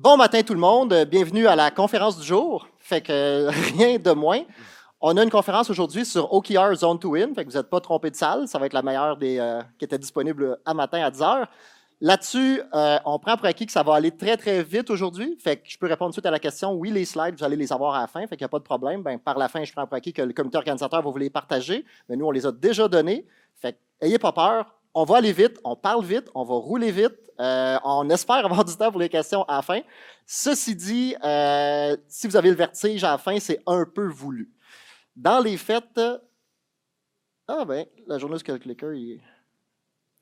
Bon matin tout le monde, bienvenue à la conférence du jour. Fait que rien de moins. On a une conférence aujourd'hui sur OKR Zone to Win, fait que vous n'êtes pas trompé de salle, ça va être la meilleure des euh, qui était disponible à matin à 10 h. Là-dessus, euh, on prend pour acquis que ça va aller très très vite aujourd'hui. Fait que je peux répondre tout de suite à la question. Oui, les slides, vous allez les avoir à la fin, fait qu'il n'y a pas de problème. Ben, par la fin, je prends pour acquis que le comité organisateur va vous les partager, mais nous on les a déjà donnés. Fait ayez pas peur, on va aller vite, on parle vite, on va rouler vite. Euh, on espère avoir du temps pour les questions à la fin. Ceci dit, euh, si vous avez le vertige à la fin, c'est un peu voulu. Dans les fêtes, ah ben, la journée le clicker, il...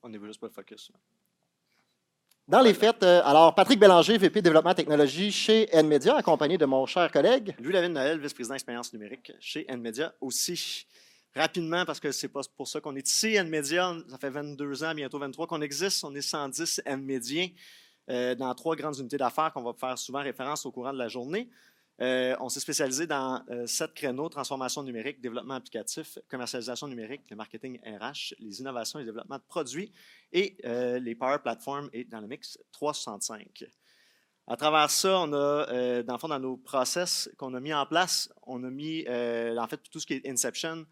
On n'est juste pas focus. Dans les fêtes, euh, alors Patrick Bélanger, VP Développement Technologie chez NMedia, accompagné de mon cher collègue. Louis Lavigne Noël, vice-président expérience numérique chez NMedia aussi. Rapidement, parce que c'est pas pour ça qu'on est ici, NMedia, ça fait 22 ans, bientôt 23 qu'on existe. On est 110 NMediens euh, dans trois grandes unités d'affaires qu'on va faire souvent référence au courant de la journée. Euh, on s'est spécialisé dans euh, sept créneaux transformation numérique, développement applicatif, commercialisation numérique, le marketing RH, les innovations et le développement de produits et euh, les Power Platform et dans le mix 365. À travers ça, on a, dans le fond, dans nos process qu'on a mis en place, on a mis, en fait, tout ce qui est Inception,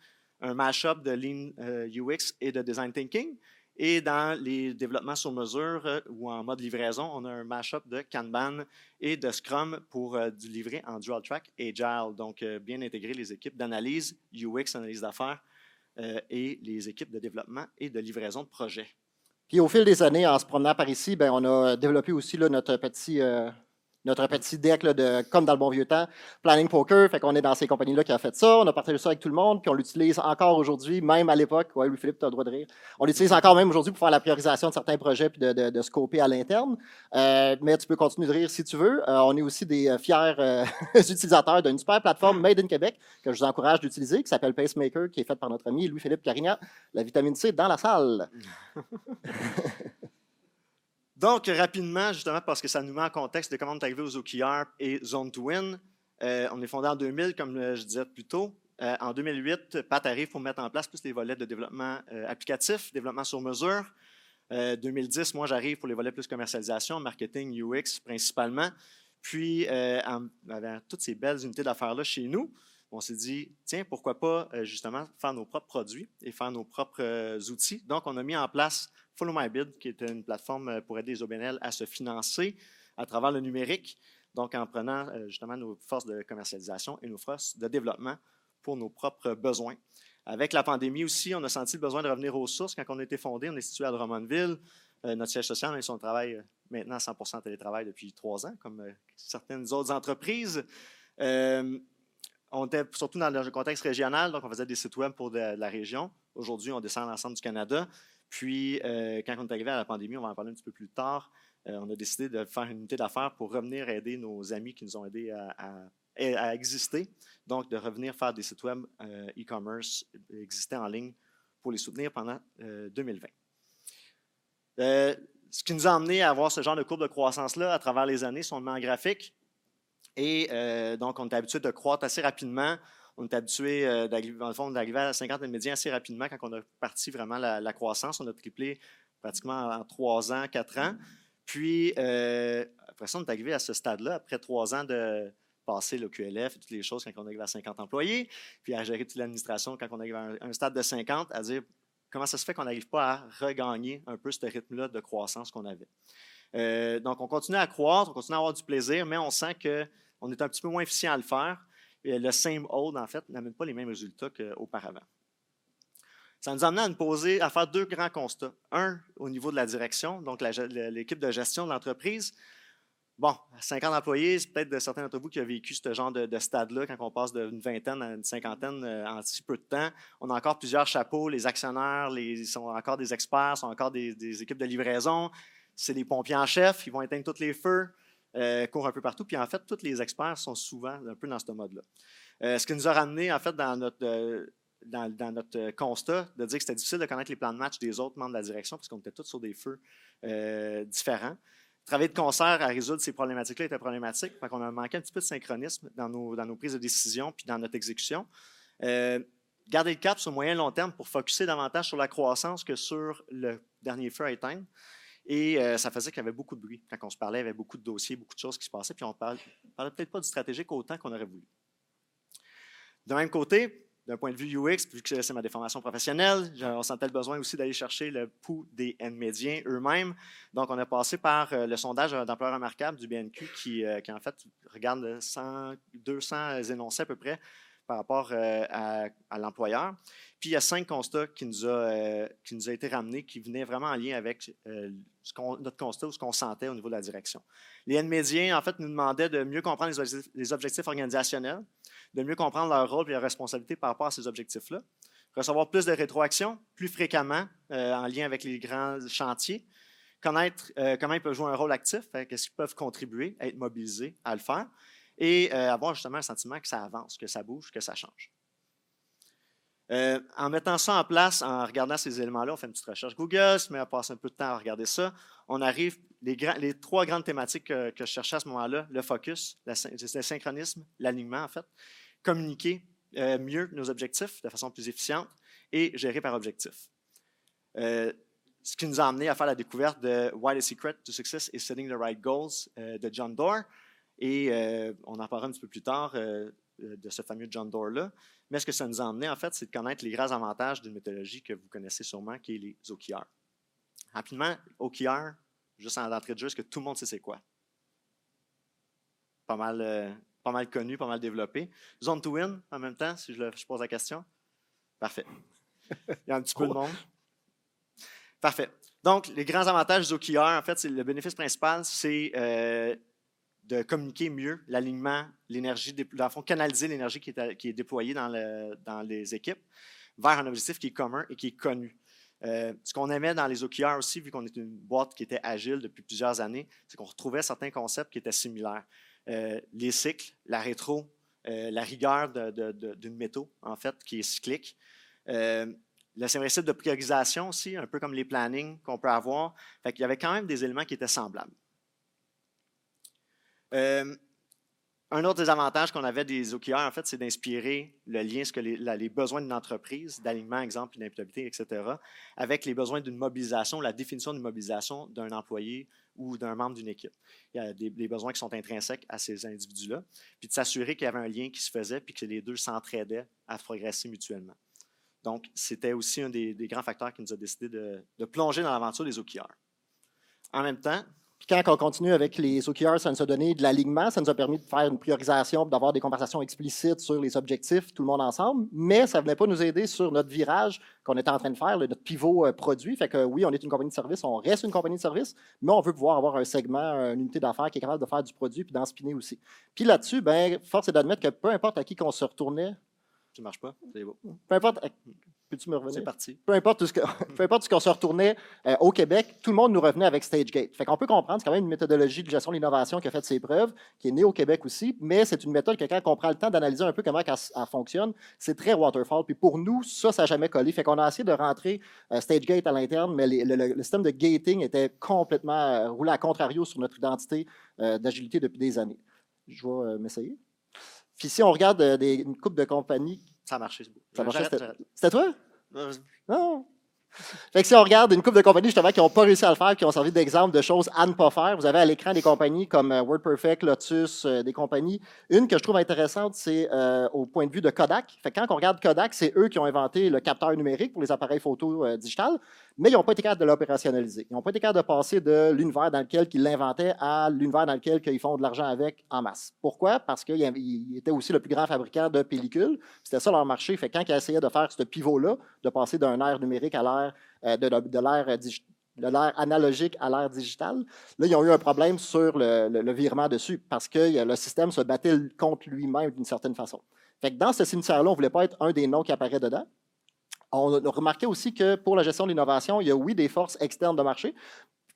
un mashup de Lean UX et de Design Thinking. Et dans les développements sur mesure euh, ou en mode livraison, on a un mashup de Kanban et de Scrum pour euh, du livrer en dual track Agile. Donc, euh, bien intégrer les équipes d'analyse, UX, analyse d'affaires et les équipes de développement et de livraison de projets. Puis au fil des années, en se promenant par ici, ben, on a développé aussi là, notre petit notre petit deck de, comme dans le bon vieux temps, Planning Poker. Fait qu'on est dans ces compagnies-là qui a fait ça. On a partagé ça avec tout le monde, puis on l'utilise encore aujourd'hui, même à l'époque. Oui, Louis-Philippe, tu as le droit de rire. On l'utilise encore même aujourd'hui pour faire la priorisation de certains projets puis de, de, de scoper à l'interne. Euh, mais tu peux continuer de rire si tu veux. Euh, on est aussi des euh, fiers euh, utilisateurs d'une super plateforme Made in Québec que je vous encourage d'utiliser, qui s'appelle Pacemaker, qui est faite par notre ami Louis-Philippe Carignan. La vitamine C dans la salle. Donc, rapidement, justement, parce que ça nous met en contexte de comment on est arrivé aux OKR et Zone to Win. Euh, on est fondé en 2000, comme je disais plus tôt. Euh, en 2008, Pat arrive pour mettre en place plus les volets de développement euh, applicatif, développement sur mesure. 2010, moi, j'arrive pour les volets plus commercialisation, marketing, UX principalement. Puis, avec toutes ces belles unités d'affaires-là chez nous, on s'est dit, tiens, pourquoi pas justement faire nos propres produits et faire nos propres outils. Donc, on a mis en place Follow My Bid, qui est une plateforme euh, pour aider les OBNL à se financer à travers le numérique, donc en prenant euh, justement nos forces de commercialisation et nos forces de développement pour nos propres besoins. Avec la pandémie aussi, on a senti le besoin de revenir aux sources. Quand on a été fondé, on est situé à Drummondville. Euh, notre siège social, on travaille maintenant à 100 télétravail depuis trois ans, comme certaines autres entreprises. on était surtout dans le contexte régional, donc on faisait des sites web pour la région. Aujourd'hui, on descend l'ensemble du Canada. Puis, euh, quand on est arrivé à la pandémie, on va en parler un petit peu plus tard, euh, on a décidé de faire une unité d'affaires pour revenir aider nos amis qui nous ont aidés à, exister. Donc, de revenir faire des sites web euh, e-commerce existants en ligne pour les soutenir pendant 2020. ce qui nous a amené à avoir ce genre de courbe de croissance-là à travers les années, si on le en graphique. Et donc, on est habitué de croître assez rapidement on est habitué, euh, d'arriver à 50 médias assez rapidement quand on a parti vraiment la, croissance. On a triplé pratiquement en trois ans, quatre ans. Puis, euh, après ça, on est arrivé à ce stade-là, après trois ans de passer le QLF et toutes les choses quand on arrive à 50 employés, puis à gérer toute l'administration quand on arrive à un, stade de 50, à dire comment ça se fait qu'on n'arrive pas à regagner un peu ce rythme-là de croissance qu'on avait. Euh, donc, on continue à croître, on continue à avoir du plaisir, mais on sent qu'on est un petit peu moins efficient à le faire le same old, en fait, n'amène pas les mêmes résultats qu'auparavant. Ça nous amène à nous poser, à faire deux grands constats. Un, au niveau de la direction, donc l'équipe de gestion de l'entreprise. Bon, 50 employés, c'est peut-être de certains d'entre vous qui ont vécu ce genre de, stade-là, quand on passe d'une vingtaine à une cinquantaine euh, en si peu de temps. On a encore plusieurs chapeaux, les actionnaires, les, sont encore des experts, sont encore des, des équipes de livraison. C'est les pompiers en chef, ils vont éteindre tous les feux euh, courent un peu partout. Puis en fait, tous les experts sont souvent un peu dans ce mode-là. Euh, ce qui nous a ramené, en fait, dans notre, euh, dans, notre constat, de dire que c'était difficile de connaître les plans de match des autres membres de la direction, parce qu'on était tous sur des feux différents. Travailler de concert à résoudre ces problématiques-là était problématique. Fait qu'on a manqué un petit peu de synchronisme dans nos, dans nos prises de décision puis dans notre exécution. garder le cap sur moyen et long terme pour focuser davantage sur la croissance que sur le dernier feu à éteindre. Et euh, ça faisait qu'il y avait beaucoup de bruit. Quand on se parlait, il y avait beaucoup de dossiers, beaucoup de choses qui se passaient, puis on ne parlait, peut-être pas du stratégique autant qu'on aurait voulu. De même côté, d'un point de vue UX, vu que c'est ma déformation professionnelle, on sentait le besoin aussi d'aller chercher le pouls des N-médiens eux-mêmes. Donc, on a passé par euh, le sondage d'employeurs remarquables du BNQ qui, euh, qui, en fait, regarde 100, 200 énoncés à peu près par rapport euh, à, l'employeur. Puis il y a cinq constats qui nous, a, a été ramenés, qui venaient vraiment en lien avec ce notre constat ou ce qu'on sentait au niveau de la direction. Les N-médiens, en fait, nous demandaient de mieux comprendre les objectifs organisationnels, de mieux comprendre leur rôle et leur responsabilité par rapport à ces objectifs-là, recevoir plus de rétroaction plus fréquemment euh, en lien avec les grands chantiers, connaître euh, comment ils peuvent jouer un rôle actif, qu'est-ce qu'ils peuvent contribuer, être mobilisés à le faire, et euh, avoir justement un sentiment que ça avance, que ça bouge, que ça change. en mettant ça en place, en regardant ces éléments-là, on fait une petite recherche Google, se met à passer un peu de temps à regarder ça. On arrive, les, trois grandes thématiques que, je cherchais à ce moment-là, le focus, le synchronisme, l'alignement en fait, communiquer euh, mieux nos objectifs de façon plus efficiente et gérer par objectif. Euh, ce qui nous a amené à faire la découverte de Why the Secret to Success is Setting the Right Goals euh, de John Doerr. Et on en parlera un petit peu plus tard de ce fameux John Doerr-là. Mais ce que ça nous a en fait, c'est de connaître les grands avantages d'une méthodologie que vous connaissez sûrement, qui est les OKR. Rapidement, OKR, juste en entrée de jeu, est-ce que tout le monde sait c'est quoi? Pas mal pas mal connu, pas mal développé. Zone to win, en même temps, si je, pose la question. Parfait. Il y a un petit peu de monde. Parfait. Donc, les grands avantages du OKR, en fait, le bénéfice principal, c'est euh, de communiquer mieux l'alignement, l'énergie, dans le fond, canaliser l'énergie qui est, déployée dans, le, dans, les équipes vers un objectif qui est commun et qui est connu. Euh, ce qu'on aimait dans les OKR aussi, vu qu'on est une boîte qui était agile depuis plusieurs années, c'est qu'on retrouvait certains concepts qui étaient similaires. Euh, les cycles, la rétro, euh, la rigueur d'une métaux, en fait, qui est cyclique. Le principe de priorisation aussi, un peu comme les plannings qu'on peut avoir. Il y avait quand même des éléments qui étaient semblables. Euh, un autre des avantages qu'on avait des OKR, en fait, c'est d'inspirer le lien, ce les, besoins d'une entreprise, d'alignement, exemple, d'imputabilité, etc., avec les besoins d'une mobilisation, la définition d'une mobilisation d'un employé ou d'un membre d'une équipe. Il y a des, besoins qui sont intrinsèques à ces individus-là, puis de s'assurer qu'il y avait un lien qui se faisait, puis que les deux s'entraidaient à progresser mutuellement. Donc, c'était aussi un des, grands facteurs qui nous a décidé de, de plonger dans l'aventure des OKR. En même temps, quand on continue avec les OKR, ça nous a donné de l'alignement, ça nous a permis de faire une priorisation, d'avoir des conversations explicites sur les objectifs, tout le monde ensemble, mais ça ne venait pas nous aider sur notre virage qu'on était en train de faire, notre pivot euh, produit. Fait que oui, on est une compagnie de service, on reste une compagnie de service, mais on veut pouvoir avoir un segment, une unité d'affaires qui est capable de faire du produit puis d'en spinner aussi. Puis là-dessus, ben, force est d'admettre que peu importe à qui qu'on se retournait, ça marche pas, c'est beau. Peu importe Peux-tu me revenir? C'est parti. Peu importe, ce peu importe ce qu'on se retournait euh, au Québec, tout le monde nous revenait avec StageGate. Fait qu'on peut comprendre, c'est quand même une méthodologie de gestion de l'innovation qui a fait ses preuves, qui est née au Québec aussi, mais c'est une méthode que quand on prend le temps d'analyser un peu comment elle, fonctionne, c'est très waterfall. Puis pour nous, ça, ça n'a jamais collé. Fait qu'on a essayé de rentrer euh, StageGate à l'interne, mais le, système de gating était complètement euh, roulé à contrario sur notre identité d'agilité depuis des années. Je vais m'essayer. Puis si on regarde des, une coupe de compagnies ça a marché. Ça C'était toi? Non. Fait que si on regarde une couple de compagnies justement qui n'ont pas réussi à le faire, qui ont servi d'exemple de choses à ne pas faire, vous avez à l'écran des compagnies comme euh, WordPerfect, Lotus, euh, des compagnies. Une que je trouve intéressante, c'est euh, au point de vue de Kodak. Fait que quand on regarde Kodak, c'est eux qui ont inventé le capteur numérique pour les appareils photo euh, digital, mais ils n'ont pas été capables de l'opérationnaliser. Ils n'ont pas été capables de passer de l'univers dans lequel ils l'inventaient à l'univers dans lequel ils font de l'argent avec en masse. Pourquoi? Parce qu'ils étaient aussi le plus grand fabricant de pellicules. C'était ça leur marché. Fait quand ils essayaient de faire ce pivot-là, de passer d'un air numérique à l'ère euh, de, analogique à l'ère digitale. Là, ils ont eu un problème sur le, virement dessus parce que le système se battait contre lui-même d'une certaine façon. Fait que dans ce cimetière-là, on ne voulait pas être un des noms qui apparaît dedans. On a remarqué aussi que pour la gestion de l'innovation, il y a oui des forces externes de marché,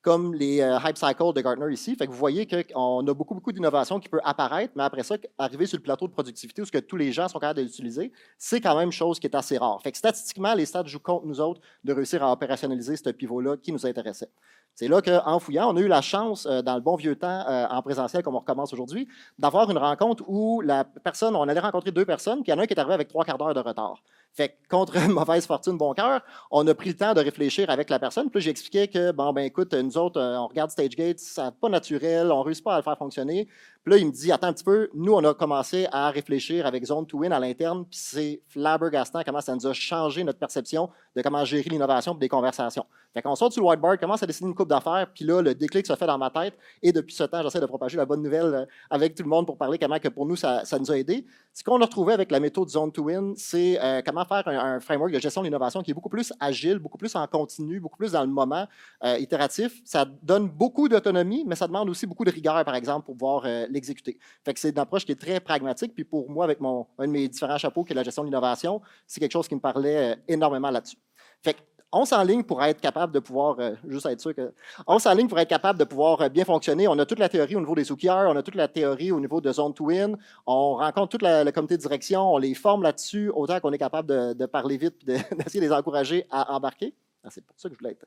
comme les euh, hype cycles de Gartner ici. Vous voyez qu'on a beaucoup, beaucoup d'innovation qui peut apparaître, mais après ça, arriver sur le plateau de productivité où ce que tous les gens sont capables de l'utiliser, c'est quand même chose qui est assez rare. Statistiquement, les stats jouent contre nous autres de réussir à opérationnaliser ce pivot-là qui nous intéressait. C'est là qu'en fouillant, on a eu la chance, euh, dans le bon vieux temps, euh, en présentiel, comme on recommence aujourd'hui, d'avoir une rencontre où la personne, on allait rencontrer deux personnes, puis il y en a un qui est arrivé avec trois quarts d'heure de retard. Fait que, contre mauvaise fortune, bon cœur, on a pris le temps de réfléchir avec la personne. Puis j'ai expliqué que, bon, ben écoute, nous autres, on regarde StageGate, ça pas naturel, on ne réussit pas à le faire fonctionner. Là, il me dit, attends un petit peu, nous, on a commencé à réfléchir avec Zone to Win à l'interne, puis c'est flabbergastant comment ça nous a changé notre perception de comment gérer l'innovation et des conversations. Fait qu'on sort le whiteboard, commence à dessiner une coupe d'affaires, puis là, le déclic se fait dans ma tête, et depuis ce temps, j'essaie de propager la bonne nouvelle euh, avec tout le monde pour parler comment que pour nous, ça, nous a aidé. Ce qu'on a retrouvé avec la méthode Zone to Win, c'est euh, comment faire un, framework de gestion de l'innovation qui est beaucoup plus agile, beaucoup plus en continu, beaucoup plus dans le moment euh, itératif. Ça donne beaucoup d'autonomie, mais ça demande aussi beaucoup de rigueur, par exemple, pour pouvoir l'exécuter. C'est une approche qui est très pragmatique. Puis pour moi, avec mon, un de mes différents chapeaux, qui est la gestion de l'innovation, c'est quelque chose qui me parlait énormément là-dessus. Fait que on s'enligne pour être capable de pouvoir, euh, juste être sûr que, on s'enligne pour être capable de pouvoir euh, bien fonctionner. On a toute la théorie au niveau des OKR, on a toute la théorie au niveau de Zone to Win, on rencontre toute la, le comité de direction, on les forme là-dessus, autant qu'on est capable de parler vite et d'essayer de les encourager à embarquer. Ah, c'est pour ça que je voulais être.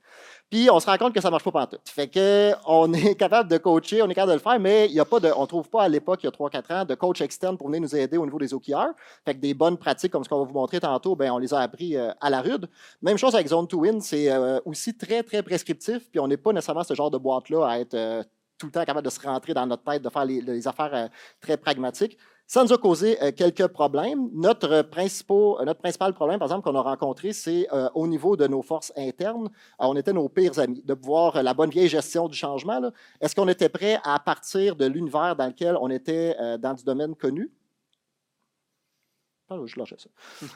Puis on se rend compte que ça ne marche pas partout. Fait que on est capable de coacher, on est capable de le faire, mais y a pas de, on ne trouve pas à l'époque, il y a 3-4 ans, de coach externe pour venir nous aider au niveau des OKR. Fait que des bonnes pratiques comme ce qu'on va vous montrer tantôt, ben, on les a appris euh, à la rude. Même chose avec Zone to Win, c'est euh, aussi très, très prescriptif, puis on n'est pas nécessairement ce genre de boîte-là à être euh, tout le temps capable de se rentrer dans notre tête, de faire les affaires très pragmatiques. Ça nous a causé euh, quelques problèmes. Notre, euh, notre principal problème, par exemple, qu'on a rencontré, c'est euh, au niveau de nos forces internes. on était nos pires amis. De voir la bonne vieille gestion du changement. Est-ce qu'on était prêt à partir de l'univers dans lequel on était dans du domaine connu?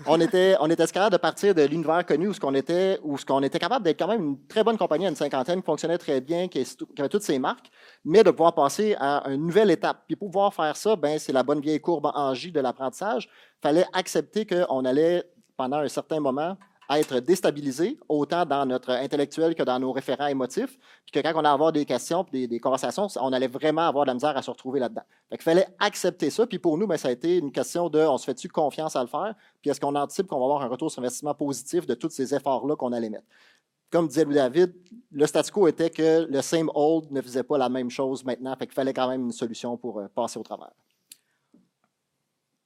On était, on était de partir de l'univers connu où ce était, où qu'on était capable d'être quand même une très bonne compagnie une cinquantaine qui fonctionnait très bien, qui, avait toutes ses marques, mais de pouvoir passer à une nouvelle étape. Puis pour pouvoir faire ça, ben c'est la bonne vieille courbe en J de l'apprentissage. Il fallait accepter qu'on allait pendant un certain moment être déstabilisé, autant dans notre intellectuel que dans nos référents émotifs, puis que quand on allait avoir des questions, des, des, conversations, on allait vraiment avoir de la misère à se retrouver là-dedans. Il fallait accepter ça, puis pour nous, ben, ça a été une question de on se fait-tu confiance à le faire, puis est-ce qu'on anticipe qu'on va avoir un retour sur investissement positif de tous ces efforts-là qu'on allait mettre? Comme disait Louis David, le statu quo était que le same old ne faisait pas la même chose maintenant, fait qu'il fallait quand même une solution pour euh, passer au travers.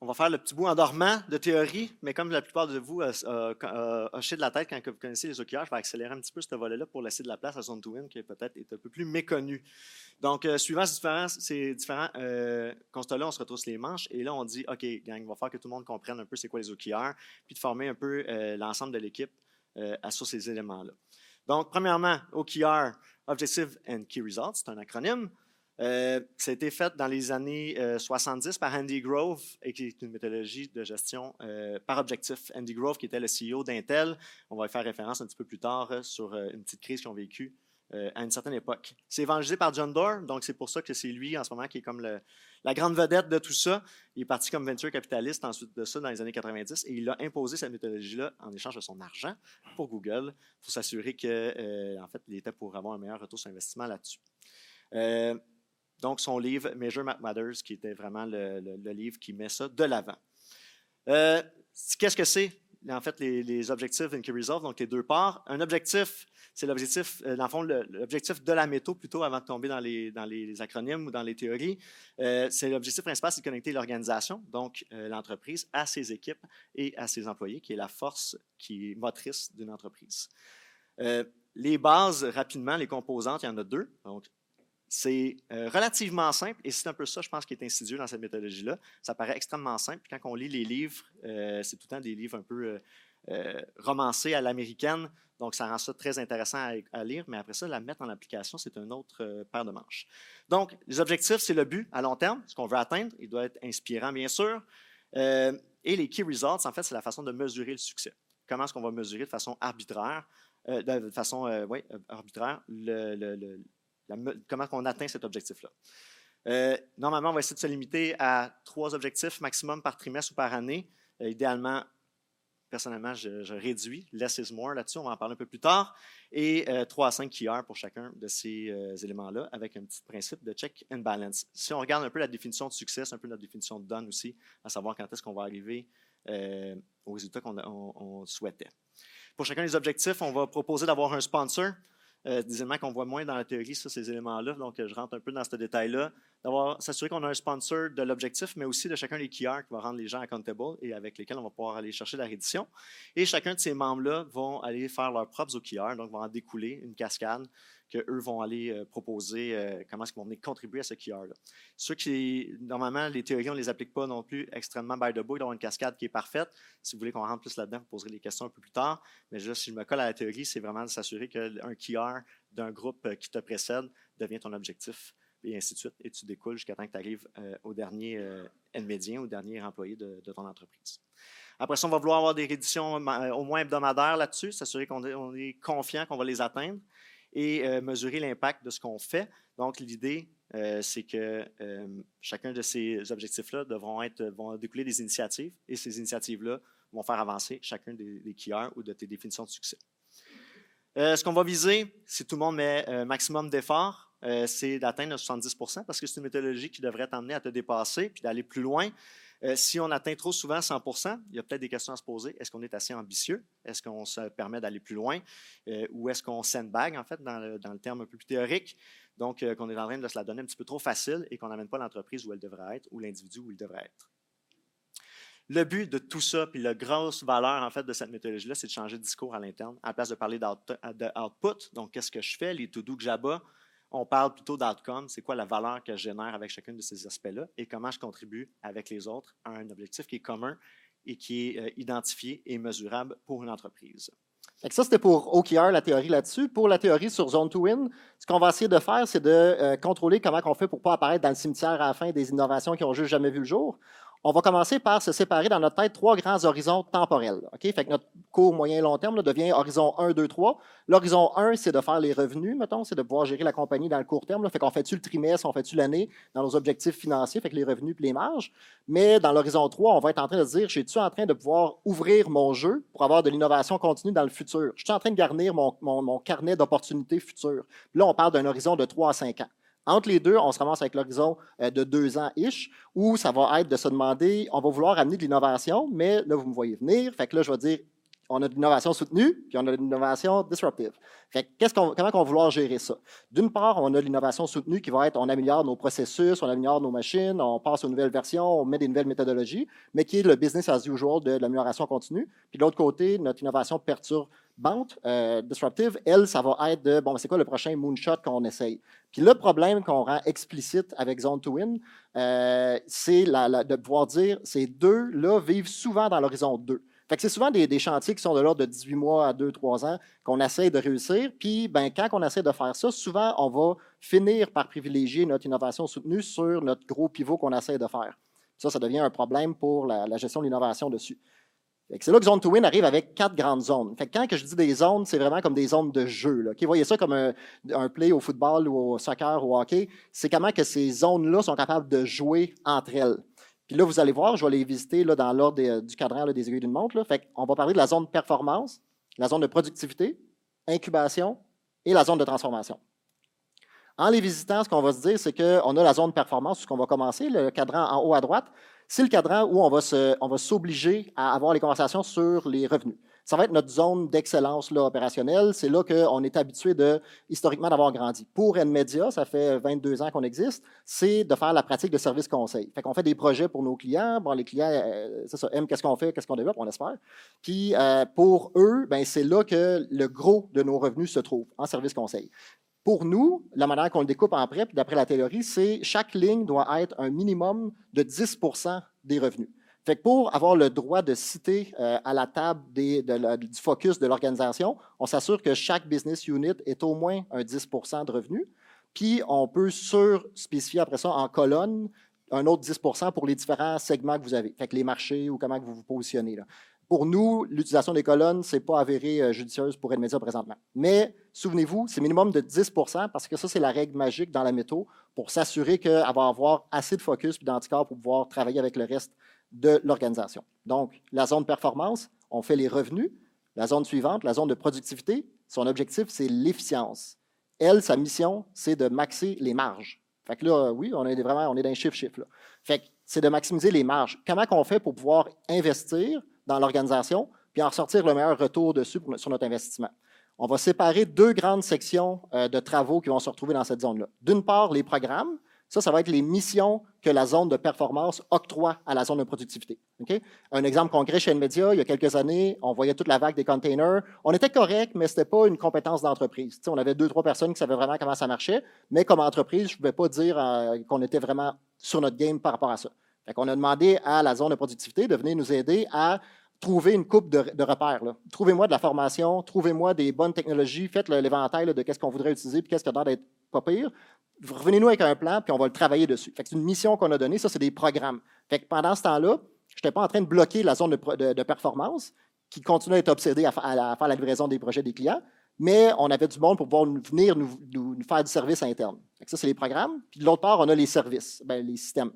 On va faire le petit bout endormant de théorie, mais comme la plupart de vous euh, euh, hoché de la tête quand vous connaissez les OKR, je vais accélérer un petit peu ce volet-là pour laisser de la place à Zone to Win, qui peut-être est un peu plus méconnu. Donc, euh, suivant ces différents, ces constats-là, on se retrousse les manches et là, on dit OK, gang, il va falloir que tout le monde comprenne un peu c'est quoi les OKR, puis de former un peu l'ensemble de l'équipe sur ces éléments-là. Donc, premièrement, OKR, Objective and Key Results, c'est un acronyme. Euh, ça a été fait dans les années 70 euh, par Andy Grove, et qui est une méthodologie de gestion euh, par objectif. Andy Grove, qui était le CEO d'Intel, on va y faire référence un petit peu plus tard sur une petite crise qu'ils ont vécue à une certaine époque. C'est évangélisé par John Doerr, donc c'est pour ça que c'est lui en ce moment qui est comme la grande vedette de tout ça. Il est parti comme venture capitaliste ensuite de ça dans les années 90 et il a imposé cette méthodologie-là en échange de son argent pour Google pour s'assurer qu'en en fait, il était pour avoir un meilleur retour sur investissement là-dessus. Donc, son livre Measure Matters, qui était vraiment le, livre qui met ça de l'avant. Euh, qu'est-ce que c'est? En fait, les, objectifs in Key Resolve, donc les deux parts. Un objectif, c'est l'objectif, euh, dans le fond, l'objectif de la méthode, plutôt avant de tomber dans les, dans les acronymes ou dans les théories. Euh, c'est l'objectif principal, c'est de connecter l'organisation, donc l'entreprise, à ses équipes et à ses employés, qui est la force qui est motrice d'une entreprise. les bases, rapidement, les composantes, il y en a deux. Donc, c'est euh, relativement simple et c'est un peu ça, je pense, qui est insidieux dans cette méthodologie-là. Ça paraît extrêmement simple. Quand on lit les livres, euh, c'est tout le temps des livres un peu euh, romancés à l'américaine, donc ça rend ça très intéressant à, lire, mais après ça, la mettre en application, c'est un autre paire de manches. Donc, les objectifs, c'est le but à long terme, ce qu'on veut atteindre. Il doit être inspirant, bien sûr. et les key results, en fait, c'est la façon de mesurer le succès. Comment est-ce qu'on va mesurer de façon arbitraire, de façon oui, arbitraire le comment on atteint cet objectif-là. Euh, normalement, on va essayer de se limiter à trois objectifs maximum par trimestre ou par année. Euh, idéalement, personnellement, je, réduis. Less is more là-dessus, on va en parler un peu plus tard. Et euh, 3 à 5 heures pour chacun de ces euh, éléments-là, avec un petit principe de check and balance. Si on regarde un peu la définition de succès, un peu notre définition de donne aussi, à savoir quand est-ce qu'on va arriver au résultat qu'on souhaitait. Pour chacun des objectifs, on va proposer d'avoir un sponsor euh, des éléments qu'on voit moins dans la théorie, ça, ces éléments-là. Donc, je rentre un peu dans ce détail-là. D'avoir s'assurer qu'on a un sponsor de l'objectif, mais aussi de chacun des keyers qui va rendre les gens accountable et avec lesquels on va pouvoir aller chercher la reddition. Et chacun de ces membres-là vont aller faire leurs propres OKR, donc vont en découler une cascade qu'eux vont aller euh, proposer euh, comment est-ce qu'ils vont venir contribuer à ce QR-là. Ceux qui, normalement, les théories, on ne les applique pas non plus extrêmement by the book, d'avoir une cascade qui est parfaite. Si vous voulez qu'on rentre plus là-dedans, vous poserez les questions un peu plus tard. Mais juste, si je me colle à la théorie, c'est vraiment de s'assurer qu'un QR d'un groupe euh, qui te précède devient ton objectif et ainsi de suite. Et tu découles jusqu'à temps que tu arrives au dernier euh, N-médien, au dernier employé de, ton entreprise. Après ça, on va vouloir avoir des réditions au moins hebdomadaires là-dessus, s'assurer qu'on est confiant qu'on va les atteindre et euh, mesurer l'impact de ce qu'on fait. Donc, l'idée, euh, c'est que euh, chacun de ces objectifs-là devront être, vont découler des initiatives et ces initiatives-là vont faire avancer chacun des, des ou de tes définitions de succès. ce qu'on va viser, si tout le monde met un maximum d'efforts, c'est d'atteindre 70% parce que c'est une méthodologie qui devrait t'emmener à te dépasser puis d'aller plus loin. Euh, si on atteint trop souvent 100% il y a peut-être des questions à se poser. Est-ce qu'on est assez ambitieux? Est-ce qu'on se permet d'aller plus loin? Euh, ou est-ce qu'on sandbag, en fait, dans le, terme un peu plus théorique? Donc, euh, qu'on est en train de se la donner un petit peu trop facile et qu'on n'amène pas l'entreprise où elle devrait être ou l'individu où il devrait être. Le but de tout ça, puis la grosse valeur en fait de cette méthodologie-là, c'est de changer de discours à l'interne. À la place de parler d'output, donc qu'est-ce que je fais, les to-do que j'abats, on parle plutôt d'outcome, c'est quoi la valeur que je génère avec chacun de ces aspects-là et comment je contribue avec les autres à un objectif qui est commun et qui est euh, identifié et mesurable pour une entreprise. ça, c'était pour OKR, la théorie là-dessus. Pour la théorie sur Zone to Win, ce qu'on va essayer de faire, c'est de euh, contrôler comment on fait pour ne pas apparaître dans le cimetière à la fin des innovations qui ont juste jamais vu le jour on va commencer par se séparer dans notre tête trois grands horizons temporels. Fait que notre court, moyen, long terme devient horizon 1, 2, 3. L'horizon 1, c'est de faire les revenus, mettons, c'est de pouvoir gérer la compagnie dans le court terme. Là. Fait qu'on fait-tu le trimestre, on fait-tu l'année dans nos objectifs financiers, fait que les revenus et les marges. Mais dans l'horizon 3, on va être en train de se dire, je suis en train de pouvoir ouvrir mon jeu pour avoir de l'innovation continue dans le futur? Je suis en train de garnir mon, mon carnet d'opportunités futures? Là, on parle d'un horizon de 3 à 5 ans. Entre les deux, on se ramasse avec l'horizon euh, de deux ans-ish, où ça va être de se demander, on va vouloir amener de l'innovation, mais là, vous me voyez venir. Fait que là, je vais dire, on a de l'innovation soutenue, puis on a de l'innovation disruptive. Fait qu'est-ce qu'on, comment on va vouloir gérer ça? D'une part, on a l'innovation soutenue qui va être, on améliore nos processus, on améliore nos machines, on passe aux nouvelles versions, on met des nouvelles méthodologies, mais qui est le business as usual de l'amélioration continue. Puis de l'autre côté, notre innovation perturbante, euh, disruptive, elle, ça va être de, bon, c'est quoi le prochain moonshot qu'on essaye? Puis le problème qu'on rend explicite avec Zone to Win, euh, c'est de pouvoir dire, ces deux-là vivent souvent dans l'horizon 2 c'est souvent des, chantiers qui sont de l'ordre de 18 mois à 2-3 ans qu'on essaie de réussir. Puis, ben, quand on essaie de faire ça, souvent, on va finir par privilégier notre innovation soutenue sur notre gros pivot qu'on essaie de faire. Ça, ça devient un problème pour la, gestion de l'innovation dessus. C'est là que Zone to Win arrive avec quatre grandes zones. Quand je dis des zones, c'est vraiment comme des zones de jeu. Là. Voyez ça comme un, un, play au football ou au soccer ou au hockey. C'est comment que ces zones-là sont capables de jouer entre elles. Puis là, vous allez voir, je vais les visiter là, dans l'ordre du cadran des aiguilles d'une montre. On va parler de la zone de performance, la zone de productivité, incubation et la zone de transformation. En les visitant, ce qu'on va se dire, c'est qu'on a la zone de performance, ce qu'on va commencer, le cadran en haut à droite. C'est le cadran où on va s'obliger à avoir les conversations sur les revenus ça va être notre zone d'excellence opérationnelle. C'est là qu'on est habitué de, historiquement d'avoir grandi. Pour NMedia, ça fait 22 ans qu'on existe, c'est de faire la pratique de service conseil. Fait qu'on fait des projets pour nos clients. Bon, les clients, euh, ça, aiment qu'est-ce qu'on fait, qu'est-ce qu'on développe, on espère. Puis euh, pour eux, ben, c'est là que le gros de nos revenus se trouve, en service conseil. Pour nous, la manière qu'on le découpe en prêt, puis d'après la théorie, c'est chaque ligne doit être un minimum de 10% des revenus. Pour avoir le droit de citer euh, à la table du focus de l'organisation, on s'assure que chaque business unit est au moins un 10% de revenus. Puis on peut sur-spécifier après ça en colonne un autre 10% pour les différents segments que vous avez, les marchés ou comment vous vous positionnez. Pour nous, l'utilisation des colonnes, ce n'est pas avéré euh, judicieuse pour Edmedia présentement. Mais souvenez-vous, c'est minimum de 10% parce que ça, c'est la règle magique dans la métaux pour s'assurer qu'elle va avoir assez de focus et d'anticorps pour pouvoir travailler avec le reste de l'organisation. Donc, la zone performance, on fait les revenus. La zone suivante, la zone de productivité, son objectif, c'est l'efficience. Elle, sa mission, c'est de maxer les marges. Fait que là, oui, on est vraiment on est dans chiffre-chiffre. Fait que c'est de maximiser les marges. Comment on fait pour pouvoir investir dans l'organisation puis en ressortir le meilleur retour dessus sur notre investissement? on va séparer deux grandes sections euh, de travaux qui vont se retrouver dans cette zone-là. D'une part, les programmes. Ça, ça va être les missions que la zone de performance octroie à la zone de productivité. Un exemple concret chez NVIDIA, il y a quelques années, on voyait toute la vague des containers. On était correct, mais ce n'était pas une compétence d'entreprise. On avait deux, trois personnes qui savaient vraiment comment ça marchait, mais comme entreprise, je ne pouvais pas dire euh, qu'on était vraiment sur notre game par rapport à ça. On a demandé à la zone de productivité de venir nous aider à trouver une coupe de, repères. Trouvez-moi de la formation, trouvez-moi des bonnes technologies, faites l'éventail de qu'est-ce qu'on voudrait utiliser, puis qu'est-ce qui a l'air d'être pas pire. Revenez-nous avec un plan, puis on va le travailler dessus. c'est une mission qu'on a donnée, ça, c'est des programmes. Pendant ce temps-là, je n'étais pas en train de bloquer la zone de, performance, qui continue à être obsédée à, faire la livraison des projets des clients, mais on avait du monde pour pouvoir venir nous, faire du service interne. ça, c'est les programmes. Puis de l'autre part, on a les services, ben, les systèmes.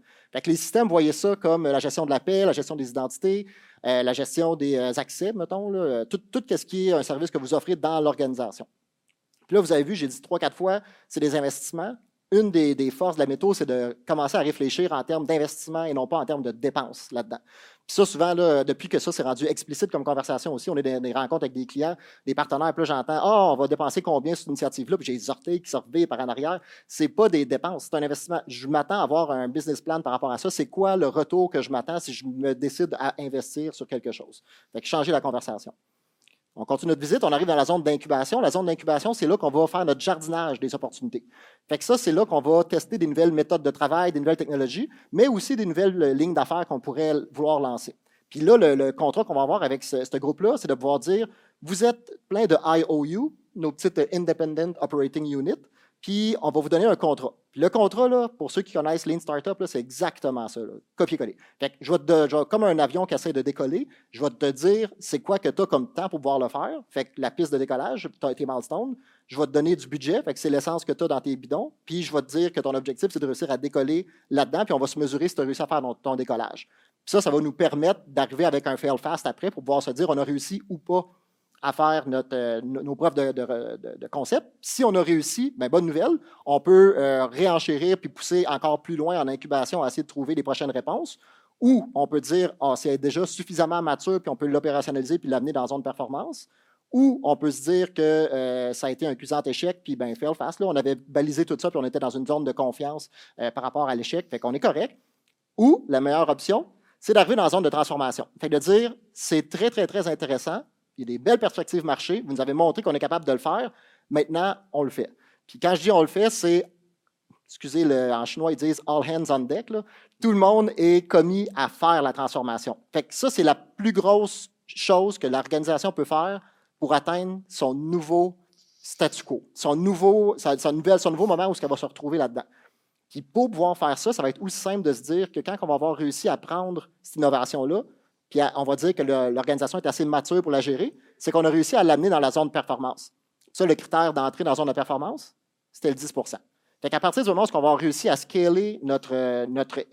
Les systèmes, voyez ça comme la gestion de la paix, la gestion des identités, la gestion des euh, accès, mettons, tout, ce qui est un service que vous offrez dans l'organisation. Puis là, vous avez vu, j'ai dit trois, quatre fois, c'est des investissements. Une des, forces de la méthode, c'est de commencer à réfléchir en termes d'investissement et non pas en termes de dépenses là-dedans. Puis ça, souvent, depuis que ça s'est rendu explicite comme conversation aussi, on est dans des rencontres avec des clients, des partenaires, puis là, j'entends Ah, on va dépenser combien sur cette initiative-là, puis j'ai des orteils qui sortent par en arrière. Ce n'est pas des dépenses, c'est un investissement. Je m'attends à avoir un business plan par rapport à ça. C'est quoi le retour que je m'attends si je me décide à investir sur quelque chose? Fait que changer la conversation. On continue notre visite, on arrive dans la zone d'incubation. La zone d'incubation, c'est là qu'on va faire notre jardinage des opportunités. Fait que ça, c'est là qu'on va tester des nouvelles méthodes de travail, des nouvelles technologies, mais aussi des nouvelles euh, lignes d'affaires qu'on pourrait vouloir lancer. Puis là, le, contrat qu'on va avoir avec ce, groupe-là, c'est de pouvoir dire, vous êtes plein de IOU, nos petites Independent Operating Units, puis on va vous donner un contrat. le contrat, là, pour ceux qui connaissent Lean Startup, c'est exactement ça, copier-coller. Je vais te, comme un avion qui essaie de décoller, je vais te dire c'est quoi que tu as comme temps pour pouvoir le faire. Fait que la piste de décollage, tu as tes milestones. Je vais te donner du budget, fait que c'est l'essence que tu as dans tes bidons. Puis je vais te dire que ton objectif, c'est de réussir à décoller là-dedans, puis on va se mesurer si tu as réussi à faire ton, décollage. Puis ça, ça va nous permettre d'arriver avec un fail fast après pour pouvoir se dire on a réussi ou pas à faire euh, nos preuves de, concept. Si on a réussi, ben, bonne nouvelle, on peut euh, réenchérir puis pousser encore plus loin en incubation essayer de trouver les prochaines réponses. Ou on peut dire, oh, c'est déjà suffisamment mature, puis on peut l'opérationnaliser puis l'amener dans la zone de performance. Ou on peut se dire que euh, ça a été un cuisant échec, puis ben fail fast. Là, on avait balisé tout ça, puis on était dans une zone de confiance par rapport à l'échec, fait qu'on est correct. Ou la meilleure option, c'est d'arriver dans la zone de transformation. Fait de dire, c'est très, très, très intéressant, il y a des belles perspectives marché. Vous nous avez montré qu'on est capable de le faire. Maintenant, on le fait. Puis quand je dis on le fait, c'est, excusez, en chinois, ils disent all hands on deck. Tout le monde est commis à faire la transformation. Fait que ça, c'est la plus grosse chose que l'organisation peut faire pour atteindre son nouveau statu quo, son nouveau, son, nouvelle, son nouveau moment où elle va se retrouver là-dedans. Puis pour pouvoir faire ça, ça va être aussi simple de se dire que quand on va avoir réussi à prendre cette innovation-là, on va dire que l'organisation est assez mature pour la gérer, c'est qu'on a réussi à l'amener dans la zone de performance. Ça, le critère d'entrée dans la zone de performance, c'était le 10 fait qu'à partir du moment où on va avoir réussi à scaler notre,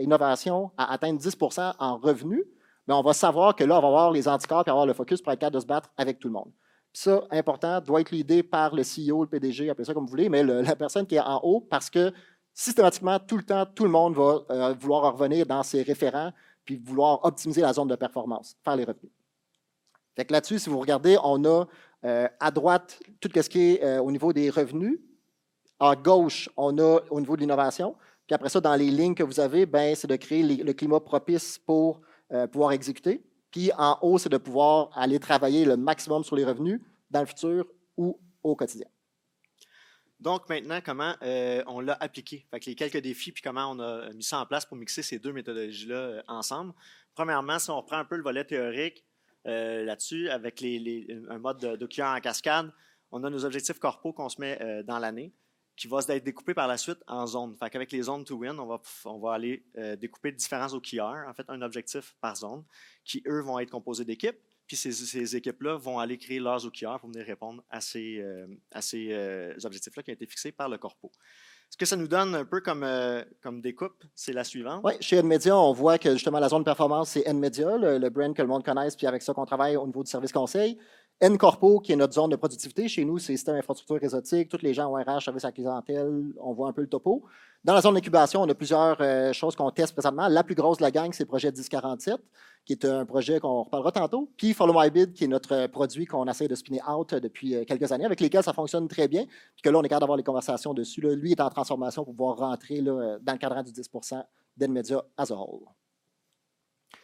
innovation à atteindre 10 en revenus, bien, on va savoir que là, on va avoir les anticorps et avoir le focus pour être capable de se battre avec tout le monde. Puis ça, important, doit être l'idée par le CEO, le PDG, appelez ça comme vous voulez, mais la personne qui est en haut, parce que systématiquement, tout le temps, tout le monde va euh, vouloir revenir dans ses référents puis vouloir optimiser la zone de performance, faire les revenus. Fait que là-dessus, si vous regardez, on a euh, à droite tout ce qui est euh, au niveau des revenus. À gauche, on a au niveau de l'innovation. Puis après ça, dans les lignes que vous avez, ben, c'est de créer le climat propice pour euh, pouvoir exécuter. Puis en haut, c'est de pouvoir aller travailler le maximum sur les revenus dans le futur ou au quotidien. Donc, maintenant, comment euh, on l'a appliqué? Fait les quelques défis, puis comment on a mis ça en place pour mixer ces deux méthodologies-là euh, ensemble. Premièrement, si on reprend un peu le volet théorique euh, là-dessus, avec un mode de, en cascade, on a nos objectifs corpaux qu'on se met dans l'année, qui va être découpé par la suite en zones. Fait qu'avec les zones to win, on va, on va aller découper différents OKR, en fait, un objectif par zone, qui, eux, vont être composés d'équipes. Puis ces, équipes-là vont aller créer leurs OKR pour venir répondre à ces, euh, euh, objectifs-là qui ont été fixés par le corpo. Ce que ça nous donne un peu comme, euh, comme découpe, c'est la suivante. Oui, chez NMedia, on voit que justement la zone de performance, c'est NMedia, le, le brand que le monde connaisse, puis avec ça qu'on travaille au niveau du service conseil. N-Corpo, qui est notre zone de productivité. Chez nous, c'est système infrastructure réseautique. Tous les gens ont RH, service à la clientèle, on voit un peu le topo. Dans la zone d'incubation, on a plusieurs euh, choses qu'on teste présentement. La plus grosse de la gang, c'est le projet 1047, qui est un projet qu'on reparlera tantôt. Puis Follow My Bid, qui est notre produit qu'on essaie de spinner out depuis euh, quelques années, avec lesquels ça fonctionne très bien. Puis que là, on est capable d'avoir les conversations dessus. Lui est en transformation pour pouvoir rentrer dans le cadran du 10% d'NMedia as a whole.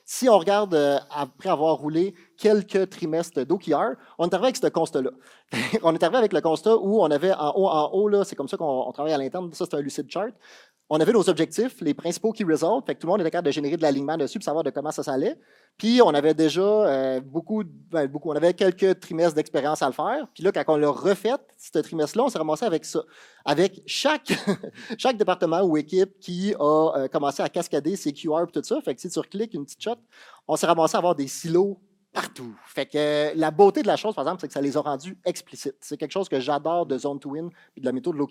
Si on regarde euh, après avoir roulé quelques trimestres d'OKR, on est arrivé avec ce constat-là. on est arrivé avec le constat où on avait en haut, en haut, c'est comme ça qu'on travaille à l'interne, ça c'est un lucid chart on avait nos objectifs, les principaux key results, fait que tout le monde était capable de générer de l'alignement dessus pour savoir de comment ça s'allait. Puis on avait déjà euh, beaucoup, ben, beaucoup, on avait quelques trimestres d'expérience à le faire. Puis là, quand on l'a refait, ce trimestre-là, on s'est ramassé avec ça, avec chaque, chaque département ou équipe qui a euh, commencé à cascader ses QR et tout ça. Fait que si tu recliques une petite shot, on s'est ramassé à avoir des silos partout. Fait que euh, la beauté de la chose, par exemple, c'est que ça les a rendus explicites. C'est quelque chose que j'adore de Zone to Win et de la méthode de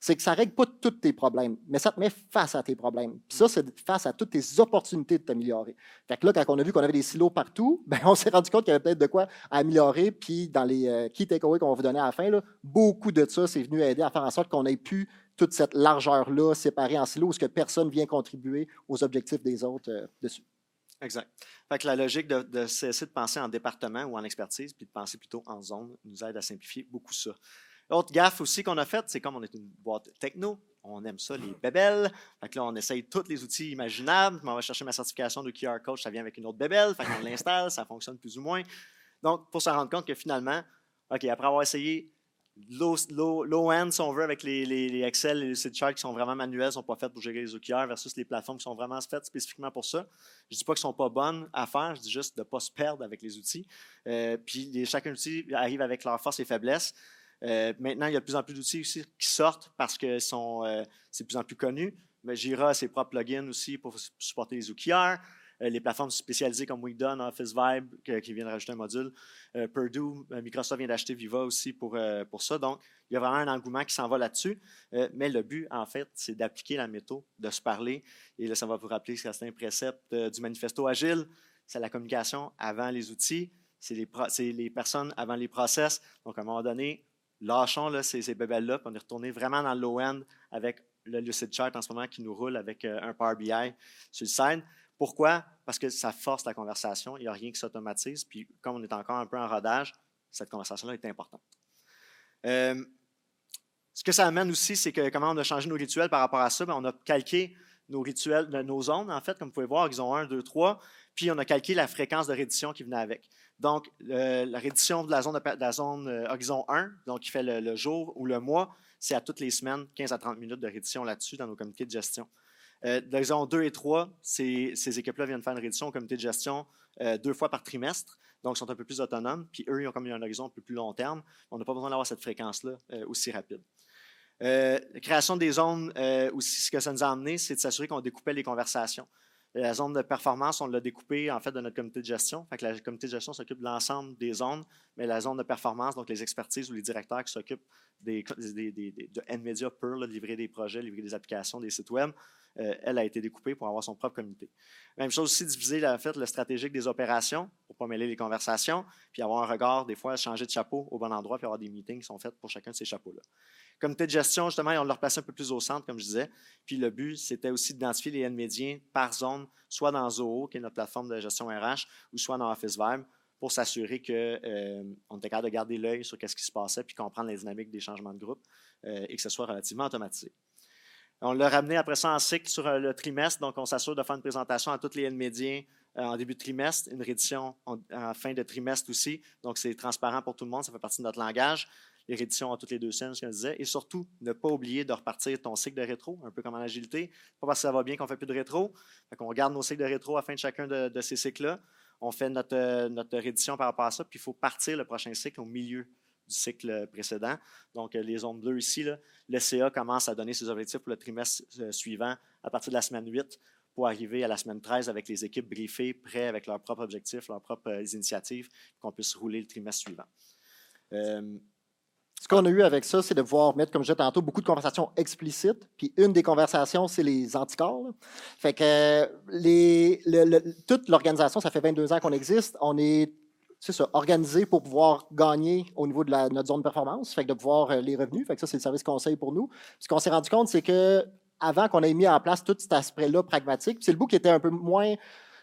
c'est que ça règle pas tous tes problèmes, mais ça te met face à tes problèmes. Puis ça, c'est face à toutes tes opportunités de t'améliorer. Fait que là, quand on a vu qu'on avait des silos partout, ben, on s'est rendu compte qu'il y avait peut-être de quoi améliorer. Puis dans les euh, key takeaways qu'on va vous donner à la fin, beaucoup de ça, c'est venu aider à faire en sorte qu'on ait pu toute cette largeur-là séparée en silos, où que personne vient contribuer aux objectifs des autres euh, dessus. Exact. Fait la logique de, cesser de penser en département ou en expertise, puis de penser plutôt en zone, nous aide à simplifier beaucoup ça. L'autre gaffe aussi qu'on a faite, c'est comme on est une boîte techno, on aime ça, les bébelles. Fait là, on essaye tous les outils imaginables. On va chercher ma certification de QR Coach, ça vient avec une autre bébelle. Fait qu'on l'installe, ça fonctionne plus ou moins. Donc, pour se rendre compte que finalement, OK, après avoir essayé low-end, si on veut, avec les, Excel et les charts qui sont vraiment manuels, ne sont pas faites pour gérer les OKR versus les plateformes qui sont vraiment faites spécifiquement pour ça. Je ne dis pas qu'elles ne sont pas bonnes à faire, je dis juste de ne pas se perdre avec les outils. Euh, puis chacun outil arrive avec leurs forces et faiblesses. Euh, maintenant, il y a de plus en plus d'outils aussi qui sortent parce que euh, c'est de plus en plus connu. Mais Jira a ses propres plugins aussi pour supporter les OKR. Euh, les plateformes spécialisées comme Weekdone, Office Vibe, qui viennent rajouter un module. Euh, Purdue, euh, Microsoft vient d'acheter Viva aussi pour, pour ça. Donc, il y a vraiment un engouement qui s'en va là-dessus. mais le but, en fait, c'est d'appliquer la méthode, de se parler. Et là, ça va vous rappeler c'est un précepte du manifesto agile. C'est la communication avant les outils. C'est les, les, personnes avant les process. Donc, à un moment donné, lâchons là, ces, ces bébelles-là, on est retourné vraiment dans le low-end avec le Lucid Chart en ce moment qui nous roule avec un Power BI sur le side. Pourquoi? Parce que ça force la conversation. Il n'y a rien qui s'automatise. Puis, comme on est encore un peu en rodage, cette conversation-là est importante. Euh, ce que ça amène aussi, c'est que comment on a changé nos rituels par rapport à ça, ben, on a calqué nos rituels, nos zones, en fait, comme vous pouvez voir, ils ont 1, 2, 3, puis on a calqué la fréquence de reddition qui venait avec. Donc, la reddition de la zone, de, euh, horizon 1, donc qui fait le, jour ou le mois, c'est à toutes les semaines, 15 à 30 minutes de reddition là-dessus dans nos comités de gestion. Euh, dans 2 et 3, ces, équipes-là viennent faire une réduction au comité de gestion euh, deux fois par trimestre, donc sont un peu plus autonomes. Puis eux, ils ont comme un horizon plus long terme. On n'a pas besoin d'avoir cette fréquence-là euh, aussi rapide. la création des zones aussi, ce que ça nous a amené, c'est de s'assurer qu'on découpait les conversations. La zone de performance, on l'a découpée en fait de notre comité de gestion. Fait que le comité de gestion s'occupe de l'ensemble des zones, mais la zone de performance, donc les expertises ou les directeurs qui s'occupent des, des, des, de NVIDIA pur, livrer des projets, livrer des applications, des sites web, euh, elle a été découpée pour avoir son propre comité. Même chose aussi, diviser en fait, le stratégique des opérations pour ne pas mêler les conversations, puis avoir un regard, des fois, changer de chapeau au bon endroit, puis avoir des meetings qui sont faits pour chacun de ces chapeaux-là. Comité de gestion, justement, on l'a replacé un peu plus au centre, comme je disais. Puis le but, c'était aussi d'identifier les N médiens par zone, soit dans Zoho, qui est notre plateforme de gestion RH, ou soit dans Office Vibe, pour s'assurer qu'on euh, était capable de garder l'œil sur ce qui se passait, puis comprendre les dynamiques des changements de groupe, euh, et que ce soit relativement automatisé. On l'a ramené après ça en cycle sur euh, le trimestre, donc on s'assure de faire une présentation à tous les médias euh, en début de trimestre, une réédition en, fin de trimestre aussi. Donc c'est transparent pour tout le monde, ça fait partie de notre langage. Les rééditions en toutes les deux semaines, ce que je disais. Et surtout, ne pas oublier de repartir ton cycle de rétro, un peu comme en agilité. Pas parce que ça va bien qu'on fait plus de rétro. On garde nos cycles de rétro à la fin de chacun de, ces cycles-là. On fait notre, euh, notre réédition par rapport à ça, puis il faut partir le prochain cycle au milieu du cycle précédent. Donc, les zones bleues ici, le CA commence à donner ses objectifs pour le trimestre euh, suivant à partir de la semaine 8 pour arriver à la semaine 13 avec les équipes briefées, prêts avec leurs propres objectifs, leurs propres euh, initiatives, qu'on puisse rouler le trimestre suivant. Euh, ce qu'on a eu avec ça, c'est de pouvoir mettre, comme je disais tantôt, beaucoup de conversations explicites. Puis une des conversations, c'est les anticorps. Fait que toute l'organisation, ça fait 22 ans qu'on existe. On est c'est ça, organiser pour pouvoir gagner au niveau de notre zone de performance, fait que de pouvoir euh, les revenus. Fait que ça, c'est le service conseil pour nous. Ce qu'on s'est rendu compte, c'est que avant qu'on ait mis en place tout cet aspect-là pragmatique, c'est le bout qui était un peu moins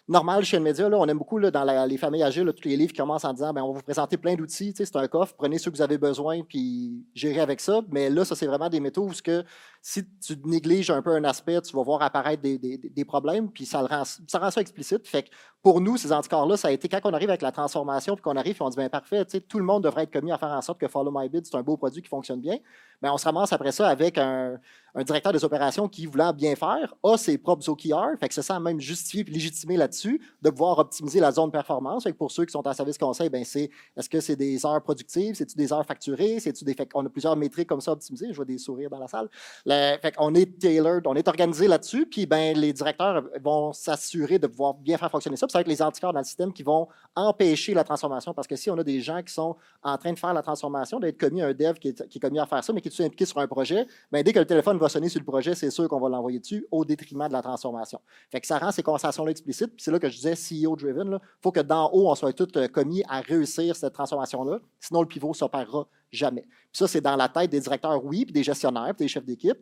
normal chez le média. Là, on aime beaucoup là, dans les familles agiles, tous les livres qui commencent en disant ben, on va vous présenter plein d'outils. C'est un coffre, prenez ceux que vous avez besoin, puis gérez avec ça. Mais là, ça, c'est vraiment des métaux où que, si tu négliges un peu un aspect, tu vas voir apparaître des, des- des problèmes, puis ça, le rend, ça rend ça explicite. Fait que pour nous, ces anticorps-là, ça a été quand on arrive avec la transformation, puis qu'on arrive, on dit ben, parfait, tout le monde devrait être commis à faire en sorte que Follow My Bid, c'est un beau produit qui fonctionne bien. Ben, on se ramasse après ça avec un, un directeur des opérations qui, voulant bien faire, a ses propres OKR, fait que se sent même justifié et légitimé là-dessus de pouvoir optimiser la zone performance. Fait que pour ceux qui sont en service conseil, ben c'est est-ce que c'est des heures productives, c'est-tu des heures facturées, c'est-tu des fait on a plusieurs métriques comme ça optimisées, je vois des sourires dans la salle. Le- fait qu'on est tailored, on est organisé là-dessus, puis ben les directeurs vont s'assurer de pouvoir bien faire fonctionner ça. Puis ça va être les anticorps dans le système qui vont empêcher la transformation parce que si on a des gens qui sont en train de faire la transformation, d'être commis un dev qui est, qui est commis à faire ça, mais qui est impliqué sur un projet, ben, dès que le téléphone va sonner sur le projet, c'est sûr qu'on va l'envoyer dessus au détriment de la transformation. Fait que ça rend ces conversations-là explicites. Puis c'est là que je disais CEO-driven. Il faut que d'en haut, on soit tous euh, commis à réussir cette transformation-là. Sinon, le pivot ne s'opérera jamais. Puis ça, c'est dans la tête des directeurs, oui, puis des gestionnaires, puis des chefs d'équipe.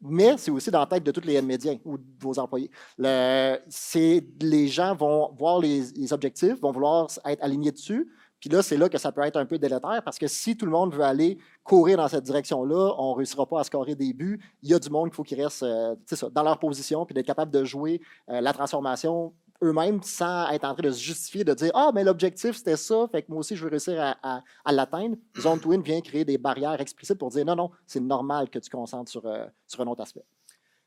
Mais c'est aussi dans la tête de tous les médiens ou de vos employés. Les gens vont voir les objectifs, vont vouloir être alignés dessus. Puis là, c'est là que ça peut être un peu délétère parce que si tout le monde veut aller courir dans cette direction-là, on ne réussira pas à scorer des buts. Il y a du monde qu'il faut qu'ils restent euh, dans leur position puis d'être capable de jouer euh, la transformation eux-mêmes sans être en train de se justifier, de dire Ah, mais l'objectif c'était ça, fait que moi aussi je veux réussir à, l'atteindre. Zone Twin vient créer des barrières explicites pour dire non, non, c'est normal que tu concentres sur, euh, un autre aspect.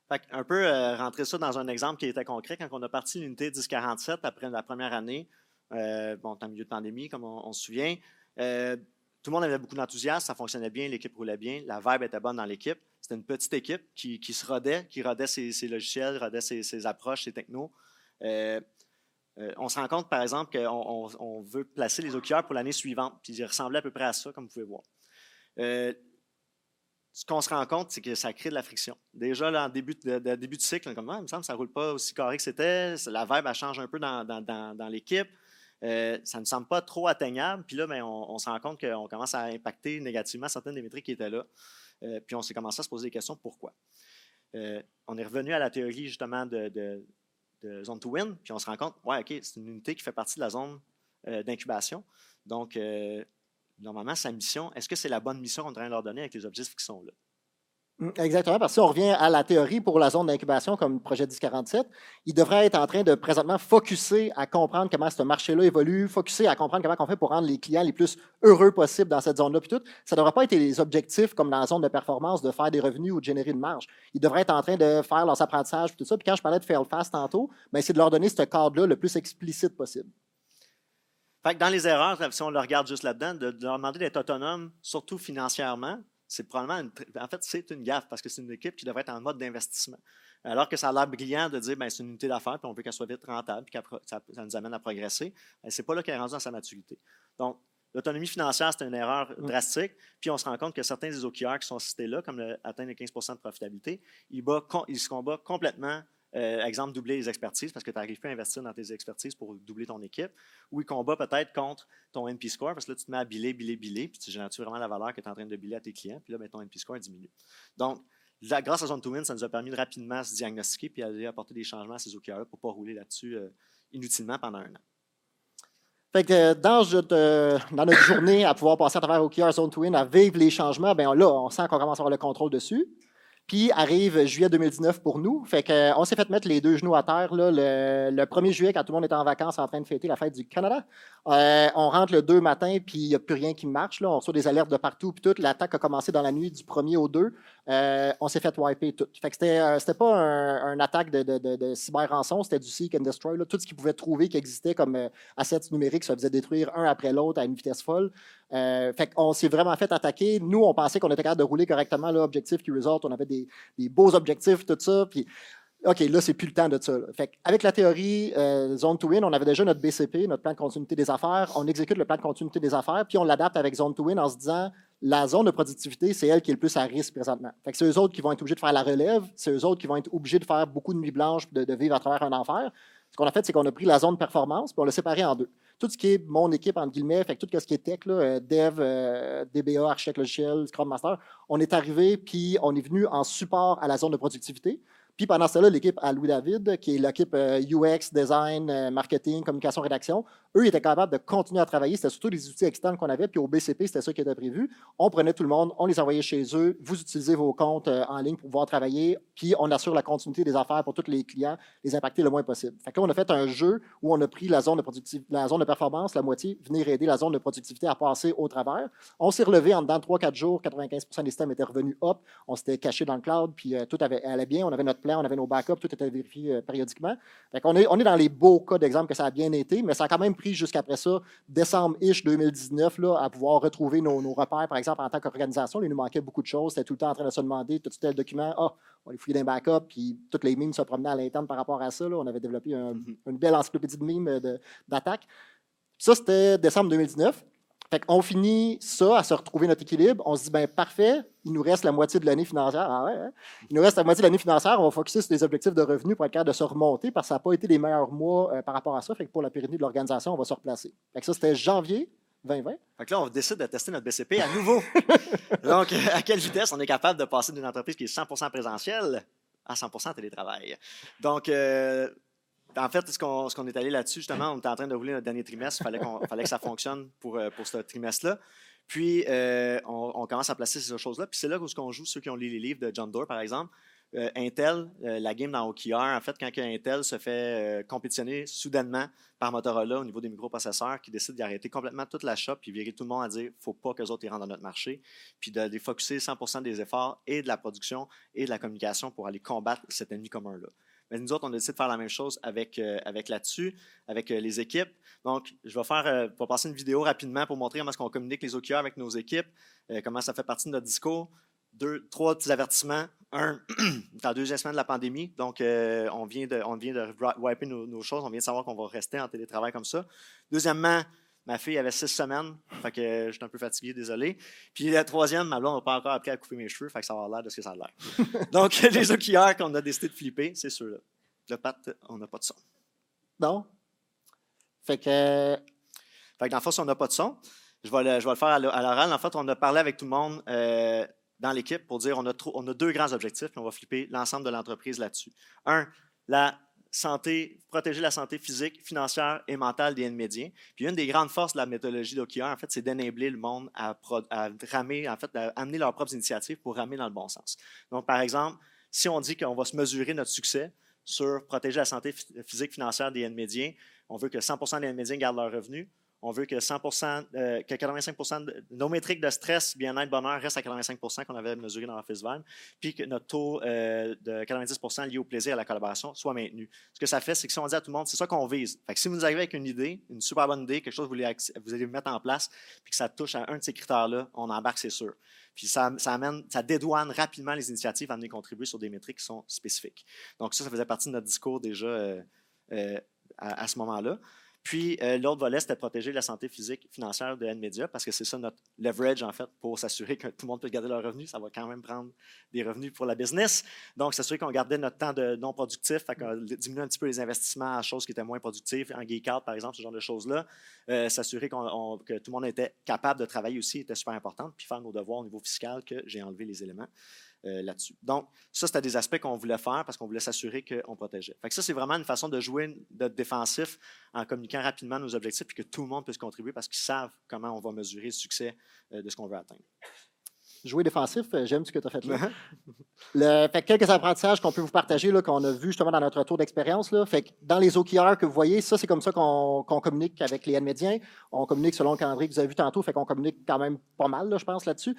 Fait un peu rentrer ça dans un exemple qui était concret. Quand on a parti l'unité 1047 après la première année, euh, bon, en milieu de pandémie, comme on, se souvient, euh, tout le monde avait beaucoup d'enthousiasme, ça fonctionnait bien, l'équipe roulait bien, la vibe était bonne dans l'équipe. C'était une petite équipe qui, se rodait, qui rodait ses, logiciels, rodait ses, approches, ses technos. Euh, euh, on se rend compte, par exemple, qu'on on, on veut placer les OKR pour l'année suivante, puis ils ressemblaient à peu près à ça, comme vous pouvez voir. Ce qu'on se rend compte, c'est que ça crée de la friction. Déjà, là, en début de, début de cycle, comme, Ah, il me semble que ça ne roule pas aussi carré que c'était. La vibe, elle change un peu dans l'équipe. Euh, ça ne semble pas trop atteignable. Puis là, ben, on, se rend compte qu'on commence à impacter négativement certaines des métriques qui étaient là. Euh, puis on s'est commencé à se poser des questions pourquoi? Euh, on est revenu à la théorie justement de, zone to win, puis on se rend compte, ouais, OK, c'est une unité qui fait partie de la zone d'incubation. Donc, normalement, sa mission, est-ce que c'est la bonne mission qu'on est en train de leur donner avec les objectifs qui sont là? Mm, Exactement, parce que si on revient à la théorie pour la zone d'incubation comme le projet 1047, il devrait être en train de présentement focuser à comprendre comment ce marché-là évolue, focuser à comprendre comment on fait pour rendre les clients les plus heureux possible dans cette zone-là. Puis tout, ça ne devrait pas être les objectifs comme dans la zone de performance de faire des revenus ou de générer une marge. Ils devraient être en train de faire leurs apprentissages et tout ça. Puis quand je parlais de fail fast tantôt, ben, c'est de leur donner ce cadre-là le plus explicite possible. Fait que dans les erreurs, si on le regarde juste là-dedans, de, de leur demander d'être autonome, surtout financièrement, c'est probablement une, en fait, c'est une gaffe parce que c'est une équipe qui devrait être en mode d'investissement. Alors que ça a l'air brillant de dire ben, c'est une unité d'affaires, puis on veut qu'elle soit vite rentable, puis que ça, ça nous amène à progresser. Ben, c'est pas là qu'elle est rendue dans sa maturité. Donc, l'autonomie financière, c'est une erreur Mm. drastique. Puis on se rend compte que certains des OKR qui sont cités là, comme le- atteindre les 15% de profitabilité, ils, bat ils se combattent complètement. Euh, exemple, doubler les expertises parce que tu n'arrives pas à investir dans tes expertises pour doubler ton équipe. Ou ils combattent peut-être contre ton NP score parce que là, tu te mets à biler, biler, biler, puis tu génères vraiment la valeur que tu es en train de biler à tes clients. Puis là, ben, ton NP score diminue. Donc, grâce à Zone to Win, ça nous a permis de rapidement se diagnostiquer puis aller apporter des changements à ces OKR pour ne pas rouler là-dessus euh, inutilement pendant un an. Fait que euh, dans, notre- dans notre journée à pouvoir passer à travers OKR Zone to Win, à vivre les changements, ben là, on sent qu'on commence à avoir le contrôle dessus. Puis arrive juillet 2019 pour nous. Fait que, euh, s'est fait mettre les deux genoux à terre là, le, le 1er juillet quand tout le monde était en vacances en train de fêter la fête du Canada. Euh, on rentre le 2 matin, puis il n'y a plus rien qui marche. Là. On reçoit des alertes de partout. Puis toute l'attaque a commencé dans la nuit du 1er au 2. Euh, on s'est fait wiper tout. Fait que c'était, euh, pas un, un attaque de, de, de, de cyber-rançon, c'était du seek and destroy. Là. Tout ce qu'ils pouvaient trouver qui existait comme euh, assets numériques se faisait détruire un après l'autre à une vitesse folle. Euh, fait qu'on s'est vraiment fait attaquer. Nous, on pensait qu'on était capable de rouler correctement, là, objectif qui result. On avait des, beaux objectifs, tout ça. Puis, OK, là, c'est plus le temps de ça. Fait avec la théorie euh, Zone to Win, on avait déjà notre BCP, notre plan de continuité des affaires. On exécute le plan de continuité des affaires, puis on l'adapte avec Zone to Win en se disant la zone de productivité, c'est elle qui est le plus à risque présentement. Fait que c'est eux autres qui vont être obligés de faire la relève, c'est eux autres qui vont être obligés de faire beaucoup de nuits blanches, de, de vivre à travers un enfer. Ce qu'on a fait, c'est qu'on a pris la zone performance, puis on l'a séparée en deux. Tout ce qui est mon équipe, entre guillemets, fait tout ce qui est tech, là, dev, DBA, architecte logiciel, Scrum Master, on est arrivé, puis on est venu en support à la zone de productivité. Puis pendant ce temps-là, l'équipe à Louis-David, qui est l'équipe UX, design, marketing, communication, rédaction, eux, étaient capables de continuer à travailler. C'était surtout les outils externes qu'on avait. Puis au BCP, c'était ça qui était prévu. On prenait tout le monde, on les envoyait chez eux. Vous utilisez vos comptes euh, en ligne pour pouvoir travailler. Puis on assure la continuité des affaires pour tous les clients, les impacter le moins possible. Fait que là, on a fait un jeu où on a pris la zone de, la zone de performance, la moitié, venir aider la zone de productivité à passer au travers. On s'est relevé en dedans 3-4 jours. 95 des systèmes étaient revenus up. On s'était caché dans le cloud. Puis euh, tout allait bien. On avait notre plan, on avait nos backups. Tout était vérifié euh, périodiquement. Fait qu'on est, on est dans les beaux cas d'exemple que ça a bien été, mais ça a quand même pris jusqu'après ça décembre-ish 2019, là, à pouvoir retrouver nos, repères, par exemple, en tant qu'organisation. Il nous manquait beaucoup de choses. C'était tout le temps en train de se demander, tout tel document, ah, on les fouiller d'un backup, puis toutes les mimes se promenaient à l'interne par rapport à ça. On avait développé mm-hmm. une belle encyclopédie de mimes d'attaque. Ça, c'était décembre 2019. Fait qu'on finit ça à se retrouver notre équilibre. On se dit, ben parfait, il nous reste la moitié de l'année financière. Ah ouais, hein? Il nous reste la moitié de l'année financière. On va focuser sur des objectifs de revenus pour être capable de se remonter parce que ça n'a pas été les meilleurs mois euh, par rapport à ça. Fait que pour la pérennité de l'organisation, on va se replacer. Fait que ça, c'était janvier 2020. Fait que là, on décide de tester notre BCP à nouveau. Donc, à quelle vitesse on est capable de passer d'une entreprise qui est 100 présentielle à 100 télétravail? Donc, euh, en fait, ce qu'on est allé là-dessus, justement, on était en train de rouler notre dernier trimestre. Il fallait, fallait que ça fonctionne pour, euh, pour ce trimestre-là. Puis, euh, on, commence à placer ces choses-là. Puis, c'est là où on joue ceux qui ont lu les livres de John Doerr, par exemple. Euh, Intel, la game dans OKR, en fait, quand Intel se fait compétitionner soudainement par Motorola au niveau des microprocesseurs, qui décide d'arrêter complètement toute la shop, puis virer tout le monde à dire faut pas que les autres rentrent dans notre marché, puis de défocuser 100% des efforts et de la production et de la communication pour aller combattre cet ennemi commun-là. Mais nous autres, on a décidé de faire la même chose avec, euh, avec là-dessus, avec euh, les équipes. Donc, je vais faire, euh, passer une vidéo rapidement pour montrer comment est-ce qu'on communique les OKR avec nos équipes, comment ça fait partie de notre discours. Deux, trois petits avertissements. Un, la deuxième semaine de la pandémie, donc on, vient de, on vient de wiper nos, nos choses, on vient de savoir qu'on va rester en télétravail comme ça. Deuxièmement, Ma fille avait six semaines, fait que j'étais un peu fatigué, désolé. Puis la troisième, ma blonde n'a pas encore appris à couper mes cheveux, fait que ça va l'air de ce que ça a l'air. Donc, les OKR qu'on a décidé de flipper, c'est ceux-là. Le pat, on n'a pas de son. Non? Fait que. Fait que dans le fond, si on n'a pas de son, je vais, le, je vais le faire à l'oral. En fait, on a parlé avec tout le monde euh, dans l'équipe pour dire on a, deux grands objectifs, puis on va flipper l'ensemble de l'entreprise là-dessus. Un, la santé, protéger la santé physique, financière et mentale des médiens. Puis une des grandes forces de la méthodologie d'OKR, en fait, c'est d'enabler le monde à, ramer, en fait, à amener leurs propres initiatives pour ramer dans le bon sens. Donc, par exemple, si on dit qu'on va se mesurer notre succès sur protéger la santé physique, financière des médiens, on veut que 100 des médiens gardent leurs revenus, on veut que 100 euh, que 85 de nos métriques de stress, bien-être, bonheur restent à 85 qu'on avait mesuré dans Office Van, puis que notre taux euh, de 90 lié au plaisir et à la collaboration soit maintenu. Ce que ça fait, c'est que si on dit à tout le monde, c'est ça qu'on vise. Si vous arrivez avec une idée, une super bonne idée, quelque chose que vous, voulez, vous allez mettre en place, puis que ça touche à un de ces critères-là, on embarque, c'est sûr. Puis ça, amène, ça dédouane rapidement les initiatives à venir contribuer sur des métriques qui sont spécifiques. Donc ça, ça faisait partie de notre discours déjà euh, à, à, ce moment-là. Puis euh, l'autre volet, c'était protéger la santé physique et financière de Nmedia parce que c'est ça notre leverage, en fait, pour s'assurer que tout le monde peut garder leurs revenus. Ça va quand même prendre des revenus pour la business. Donc, s'assurer qu'on gardait notre temps de non productif, fait qu'on diminuait un petit peu les investissements à choses qui étaient moins productives, en geek out, par exemple, ce genre de choses-là. Euh, s'assurer que tout le monde était capable de travailler aussi était super important. Puis faire nos devoirs au niveau fiscal, que j'ai enlevé les éléments. Euh, là-dessus. Donc, ça, c'était des aspects qu'on voulait faire parce qu'on voulait s'assurer qu'on protégeait. Fait que ça, c'est vraiment une façon de jouer de défensif en communiquant rapidement nos objectifs et que tout le monde puisse contribuer parce qu'ils savent comment on va mesurer le succès euh, de ce qu'on veut atteindre. Jouer défensif, euh, j'aime ce que tu as fait là. le, fait quelques apprentissages qu'on peut vous partager, qu'on a vu justement dans notre tour d'expérience. Fait dans les OKR que vous voyez, ça, c'est comme ça qu'on communique avec les médiens. On communique selon le calendrier que vous avez vu tantôt, fait qu'on communique quand même pas mal, je pense, là-dessus.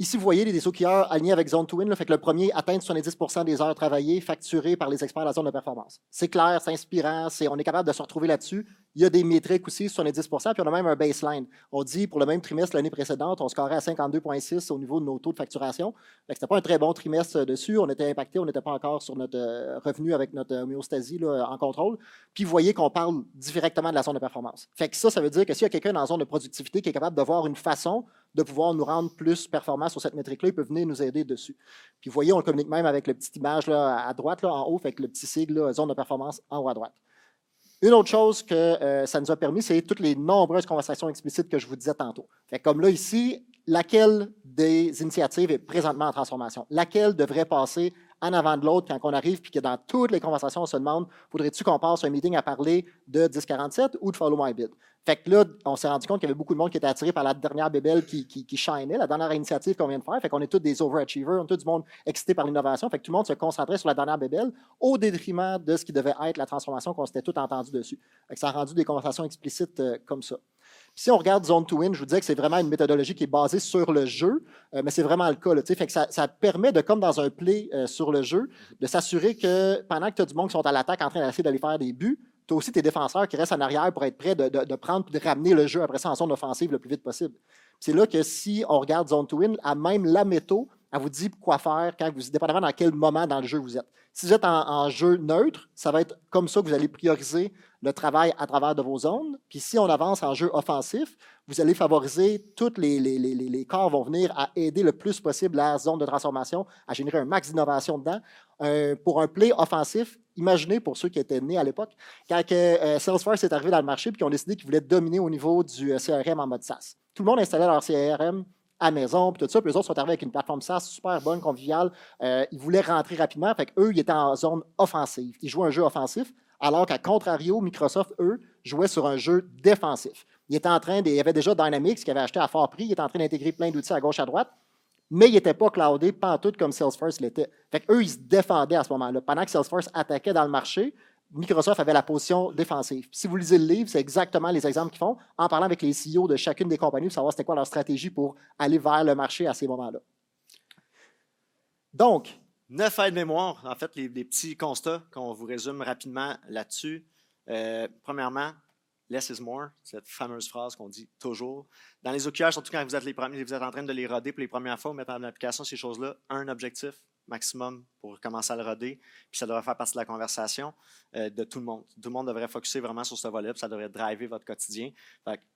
Ici, vous voyez les OKR alignés avec Zone Twin. fait que le premier atteint 70% des heures travaillées facturées par les experts de la zone de performance. C'est clair, c'est inspirant, on est capable de se retrouver là-dessus. Il y a des métriques aussi, 70 puis on a même un baseline. On dit pour le même trimestre l'année précédente, on scorait à 52,6 au niveau de nos taux de facturation. Ce n'était pas un très bon trimestre dessus. On était impacté, on n'était pas encore sur notre euh, revenu avec notre homéostasie en contrôle. Puis vous voyez qu'on parle directement de la zone de performance. Fait que ça, ça veut dire que s'il y a quelqu'un dans la zone de productivité qui est capable de voir une façon de pouvoir nous rendre plus performants sur cette métrique-là, il peut venir nous aider dessus. Puis vous voyez, on communique même avec la petite image là, à droite, là, en haut, que le petit sigle, zone de performance en haut à droite. Une autre chose que euh, ça nous a permis, c'est toutes les nombreuses conversations explicites que je vous disais tantôt. Fait comme là, ici, laquelle des initiatives est présentement en transformation? Laquelle devrait passer en avant de l'autre quand on arrive, puis que dans toutes les conversations, on se demande, voudrais-tu qu'on passe un meeting à parler de 1047 ou de Follow My Bid? Fait que là, on s'est rendu compte qu'il y avait beaucoup de monde qui était attiré par la dernière bébelle qui, qui, qui la dernière initiative qu'on vient de faire. Fait qu'on est tous des overachievers, on est tout du monde excité par l'innovation. Fait que tout le monde se concentrait sur la dernière bébelle au détriment de ce qui devait être la transformation qu'on s'était tout entendu dessus. Fait que ça a rendu des conversations explicites euh, comme ça. Si on regarde Zone to Win, je vous disais que c'est vraiment une méthodologie qui est basée sur le jeu, euh, mais c'est vraiment le cas. Là, fait ça, permet de, comme dans un play euh, sur le jeu, de s'assurer que pendant que tu as du monde qui sont à l'attaque en train d'essayer d'aller faire des buts, tu as aussi tes défenseurs qui restent en arrière pour être prêts de prendre et de ramener le jeu après ça en zone offensive le plus vite possible. C'est là que si on regarde Zone to Win, à même la métaux, elle vous dit quoi faire quand vous, dépendamment dans quel moment dans le jeu vous êtes. Si vous êtes en, jeu neutre, ça va être comme ça que vous allez prioriser le travail à travers de vos zones. Puis si on avance en jeu offensif, vous allez favoriser toutes les, les, les, les corps vont venir à aider le plus possible la zone de transformation, à générer un max d'innovation dedans. pour un play offensif, imaginez pour ceux qui étaient nés à l'époque, quand euh, Salesforce est arrivé dans le marché et qu'ils ont décidé qu'ils voulaient dominer au niveau du euh, CRM en mode SaaS. Tout le monde installait leur CRM à maison, puis tout ça. Puis eux autres sont arrivés avec une plateforme SaaS super bonne, conviviale. Euh, ils voulaient rentrer rapidement. Fait eux, ils étaient en zone offensive. Ils jouaient un jeu offensif, alors qu'à contrario, Microsoft, eux, jouaient sur un jeu défensif. Ils étaient en train, il y avait déjà Dynamics qui avait acheté à fort prix. Ils étaient en train d'intégrer plein d'outils à gauche, à droite. Mais ils n'étaient pas cloudés, pas tout comme Salesforce l'était. Fait eux, ils se défendaient à ce moment-là. Pendant que Salesforce attaquait dans le marché, Microsoft avait la position défensive. Si vous lisez le livre, c'est exactement les exemples qu'ils font en parlant avec les CEO de chacune des compagnies pour savoir c'était quoi leur stratégie pour aller vers le marché à ces moments-là. Donc. Neuf aides mémoire, en fait, les, petits constats qu'on vous résume rapidement là-dessus. Euh, premièrement, less is more, cette fameuse phrase qu'on dit toujours. Dans les OKR, surtout quand vous êtes, les premiers, vous êtes en train de les roder pour les premières fois, mettre en application ces choses-là, un objectif, maximum pour commencer à le roder. Puis ça devrait faire partie de la conversation euh, de tout le monde. Tout le monde devrait focuser vraiment sur ce volet, puis ça devrait driver votre quotidien.